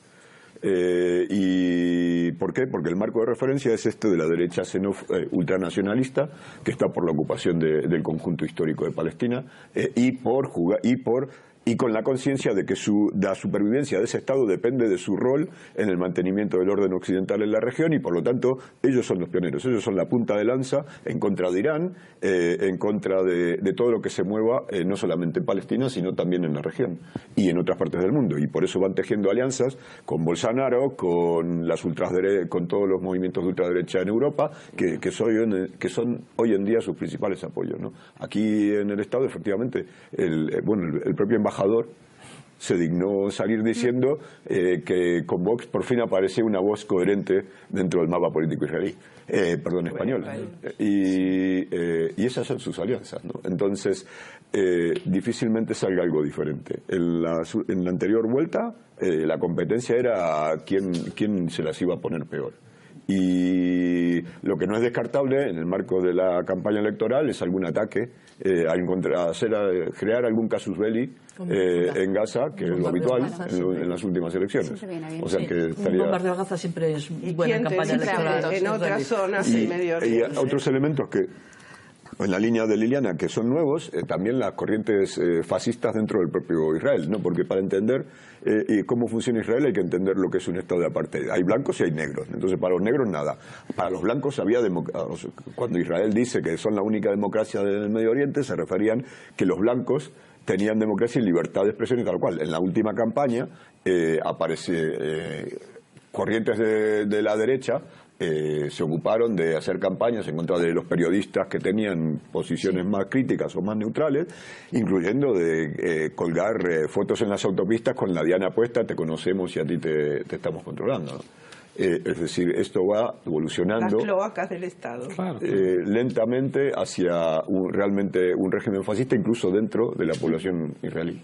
Speaker 7: Eh, ¿Y por qué? Porque el marco de referencia es este de la derecha eh, ultranacionalista, que está por la ocupación del conjunto histórico de Palestina, eh, y por y por y con la conciencia de que su, la supervivencia de ese Estado depende de su rol en el mantenimiento del orden occidental en la región y por lo tanto ellos son los pioneros, ellos son la punta de lanza en contra de Irán, eh, en contra de, todo lo que se mueva eh, no solamente en Palestina sino también en la región y en otras partes del mundo y por eso van tejiendo alianzas con Bolsonaro, con, las con todos los movimientos de ultraderecha en Europa que, que, que son hoy en día sus principales apoyos. ¿no? Aquí en el Estado efectivamente el, eh, bueno, el, el propio embajador embajador se dignó salir diciendo eh, que con Vox por fin aparece una voz coherente dentro del mapa político israelí, eh, perdón, español. Y, eh, y, esas son sus alianzas. ¿no? Entonces, difícilmente salga algo diferente. En la, en la anterior vuelta, la competencia era quién, quién se las iba a poner peor Y lo que no es descartable en el marco de la campaña electoral es algún ataque eh, a, hacer, crear algún casus belli eh, en Gaza, que es lo habitual en, las últimas elecciones.
Speaker 6: O sea que estaría... Un bombardeo a Gaza siempre es buena en campaña electoral.
Speaker 8: En otras zonas y, Medio
Speaker 7: Y otros elementos que en la línea de Liliana, que son nuevos, eh, también las corrientes eh, fascistas dentro del propio Israel, ¿no? Porque para entender eh, cómo funciona Israel hay que entender lo que es un estado de apartheid. Hay blancos y hay negros. Entonces, para los negros nada. Para los blancos había cuando Israel dice que son la única democracia del Medio Oriente, se referían que los blancos tenían democracia y libertad de expresión y tal cual. En la última campaña aparece corrientes de la derecha eh, se ocuparon de hacer campañas en contra de los periodistas que tenían posiciones más críticas o más neutrales, incluyendo de eh, colgar eh, fotos en las autopistas con la diana puesta, te conocemos y a ti te, estamos controlando. es decir, esto va evolucionando
Speaker 8: del Estado.
Speaker 7: lentamente hacia realmente un régimen fascista, incluso dentro de la población israelí.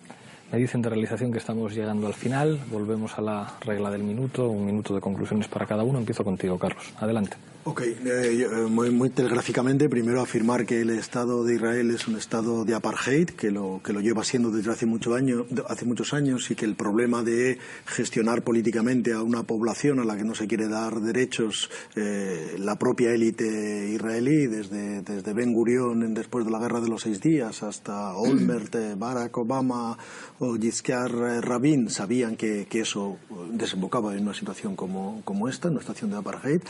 Speaker 1: Me dicen de realización que estamos llegando al final. Volvemos a la regla del minuto, un minuto de conclusiones para cada uno. Empiezo contigo, Carlos. Adelante.
Speaker 2: Ok, eh, eh, muy, telegráficamente, primero afirmar que el Estado de Israel es un Estado de apartheid, que lo, que lo lleva siendo desde hace, mucho año, hace muchos años y que el problema de gestionar políticamente a una población a la que no se quiere dar derechos eh, la propia élite israelí, desde, desde Ben Gurion después de la Guerra de los Seis Días hasta Olmert, Barack Obama o Yitzhak Rabin, sabían que, que, eso desembocaba en una situación como, como esta, en una situación de apartheid.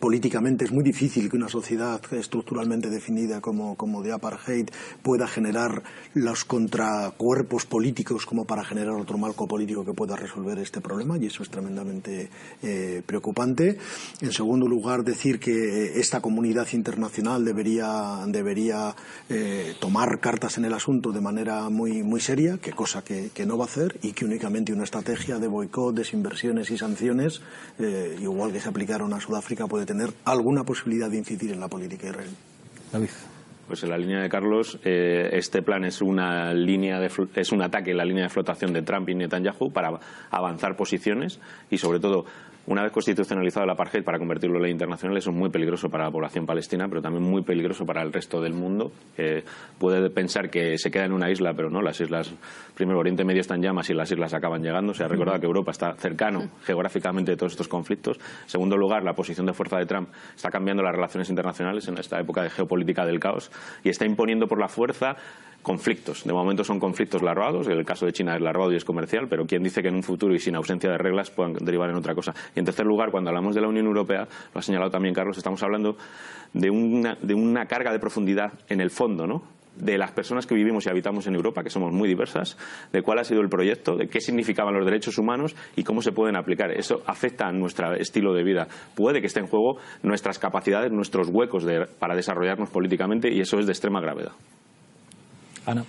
Speaker 2: políticamente es muy difícil que una sociedad estructuralmente definida como, como de apartheid pueda generar los contracuerpos políticos como para generar otro marco político que pueda resolver este problema y eso es tremendamente eh, preocupante. En segundo lugar, decir que esta comunidad internacional debería, debería eh, tomar cartas en el asunto de manera muy, muy seria, que cosa que, que, no va a hacer, y que únicamente una estrategia de boicot, desinversiones y sanciones, eh, igual que se aplicaron a Sudáfrica, puede tener alguna posibilidad de incidir en la política israelí.
Speaker 1: David.
Speaker 3: Pues en la línea de Carlos, eh, este plan es una línea de, es un ataque en la línea de flotación de Trump y Netanyahu para avanzar posiciones y sobre todo una vez constitucionalizado el apartheid para convertirlo en ley internacional, eso es muy peligroso para la población palestina, pero también muy peligroso para el resto del mundo, puede pensar que se queda en una isla, pero no, las islas, primero Oriente Medio está en llamas y las islas acaban llegando. Se ha recordado que Europa está cercano geográficamente de todos estos conflictos. En segundo lugar, la posición de fuerza de Trump está cambiando las relaciones internacionales en esta época de geopolítica del caos y está imponiendo por la fuerza conflictos. De momento son conflictos larvados, el caso de China es larvado y es comercial, pero ¿quién dice que en un futuro y sin ausencia de reglas puedan derivar en otra cosa? Y en tercer lugar, cuando hablamos de la Unión Europea, lo ha señalado también Carlos, estamos hablando de una, de una carga de profundidad en el fondo, ¿no? de las personas que vivimos y habitamos en Europa, que somos muy diversas, de cuál ha sido el proyecto, de qué significaban los derechos humanos y cómo se pueden aplicar. Eso afecta a nuestro estilo de vida. Puede que esté en juego nuestras capacidades, nuestros huecos para desarrollarnos políticamente y eso es de extrema gravedad.
Speaker 1: Ana.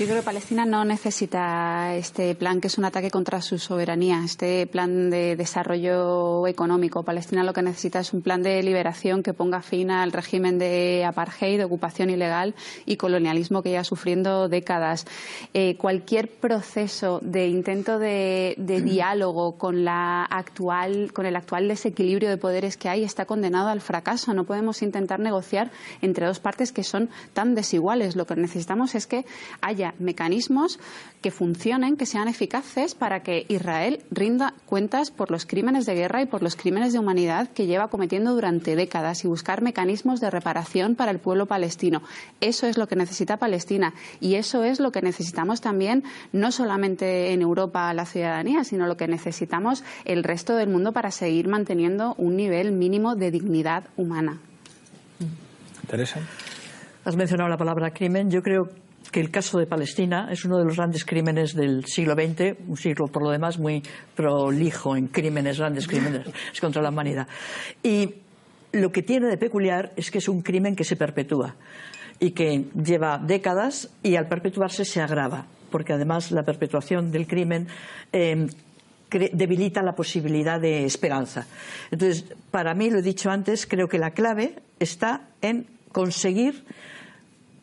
Speaker 4: Yo creo que Palestina no necesita este plan que es un ataque contra su soberanía, este plan de desarrollo económico. Palestina lo que necesita es un plan de liberación que ponga fin al régimen de apartheid, de ocupación ilegal y colonialismo que lleva sufriendo décadas. Eh, cualquier proceso de intento de, diálogo con, la actual, con el actual desequilibrio de poderes que hay está condenado al fracaso. No podemos intentar negociar entre dos partes que son tan desiguales. Lo que necesitamos es que haya mecanismos que funcionen, que sean eficaces para que Israel rinda cuentas por los crímenes de guerra y por los crímenes de humanidad que lleva cometiendo durante décadas y buscar mecanismos de reparación para el pueblo palestino. Eso es lo que necesita Palestina y eso es lo que necesitamos también no solamente en Europa la ciudadanía, sino lo que necesitamos el resto del mundo para seguir manteniendo un nivel mínimo de dignidad humana.
Speaker 1: Teresa.
Speaker 6: Has mencionado la palabra crimen. Yo creo que el caso de Palestina es uno de los grandes crímenes del siglo XX, un siglo por lo demás muy prolijo en crímenes, grandes crímenes contra la humanidad. Y lo que tiene de peculiar es que es un crimen que se perpetúa y que lleva décadas y al perpetuarse se agrava, porque además la perpetuación del crimen em, debilita la posibilidad de esperanza. Entonces, para mí, lo he dicho antes, creo que la clave está en conseguir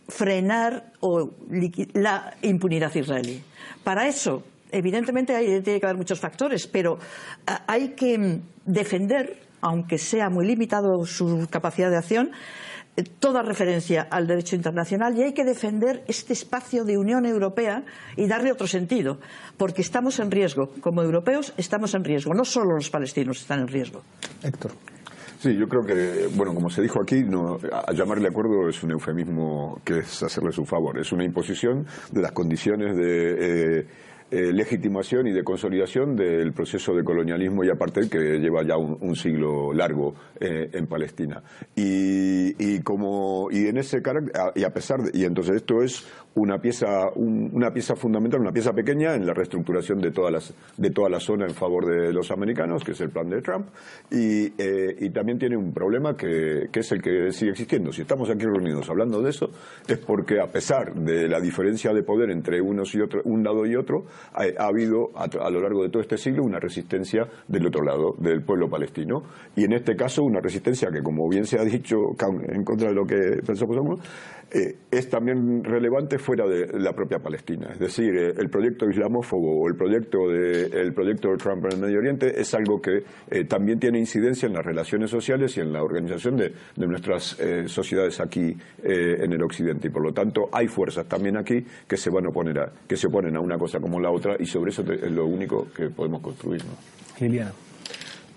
Speaker 6: frenar o la impunidad israelí. Para eso, evidentemente, hay, tiene que haber muchos factores, pero hay que defender aunque sea muy limitado su capacidad de acción, eh, toda referencia al derecho internacional y hay que defender este espacio de Unión Europea y darle otro sentido, porque estamos en riesgo. Como europeos estamos en riesgo, no solo los palestinos están en riesgo.
Speaker 2: Héctor.
Speaker 7: Sí, yo creo que, bueno, como se dijo aquí, no, llamarle acuerdo es un eufemismo que es hacerle su favor. Es una imposición de las condiciones de. Eh, eh, legitimación y de consolidación del proceso de colonialismo y apartheid que lleva ya un, siglo largo eh, en Palestina. Y, como y en ese carácter y a pesar de, y entonces esto es una pieza, una pieza fundamental, una pieza pequeña en la reestructuración de, todas las, de toda la zona en favor de los americanos, que es el plan de Trump, y, eh, y también tiene un problema que, que, es el que sigue existiendo. Si estamos aquí reunidos hablando de eso, es porque a pesar de la diferencia de poder entre unos y otro, un lado y otro, ha, ha habido a, a, lo largo de todo este siglo una resistencia del otro lado, del pueblo palestino, y en este caso una resistencia que, como bien se ha dicho, en contra de lo que pensamos, eh, es también relevante fuera de la propia Palestina. Es decir, eh, el proyecto islamófobo o el proyecto de, el proyecto de Trump en el Medio Oriente es algo que eh, también tiene incidencia en las relaciones sociales y en la organización de, nuestras eh, sociedades aquí eh, en el Occidente. Y por lo tanto, hay fuerzas también aquí que se van a oponer a, que se oponen a una cosa como la otra y sobre eso es lo único que podemos construir. ¿no?
Speaker 2: Liliana.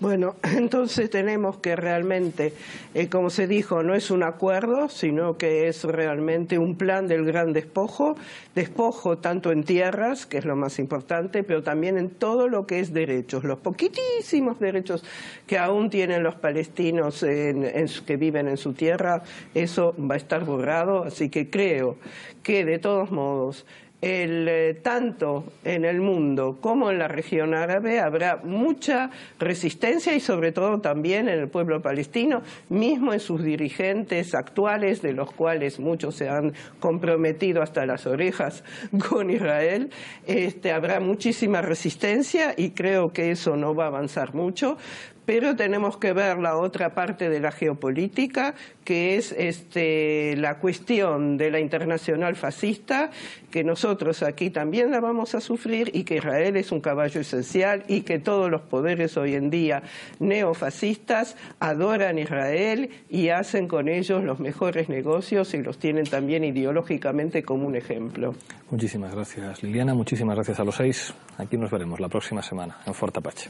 Speaker 8: Bueno, entonces tenemos que realmente, eh, como se dijo, no es un acuerdo, sino que es realmente un plan del gran despojo, despojo tanto en tierras, que es lo más importante, pero también en todo lo que es derechos, los poquitísimos derechos que aún tienen los palestinos en, que viven en su tierra, eso va a estar borrado, así que creo que de todos modos el, eh, tanto en el mundo como en la región árabe habrá mucha resistencia y sobre todo también en el pueblo palestino, mismo en sus dirigentes actuales, de los cuales muchos se han comprometido hasta las orejas con Israel, este, habrá muchísima resistencia y creo que eso no va a avanzar mucho, pero tenemos que ver la otra parte de la geopolítica, que es este, la cuestión de la internacional fascista, que nosotros aquí también la vamos a sufrir y que Israel es un caballo esencial y que todos los poderes hoy en día neofascistas adoran Israel y hacen con ellos los mejores negocios y los tienen también ideológicamente como un ejemplo.
Speaker 1: Muchísimas gracias, Liliana. Muchísimas gracias a los seis. Aquí nos veremos la próxima semana en Fort Apache.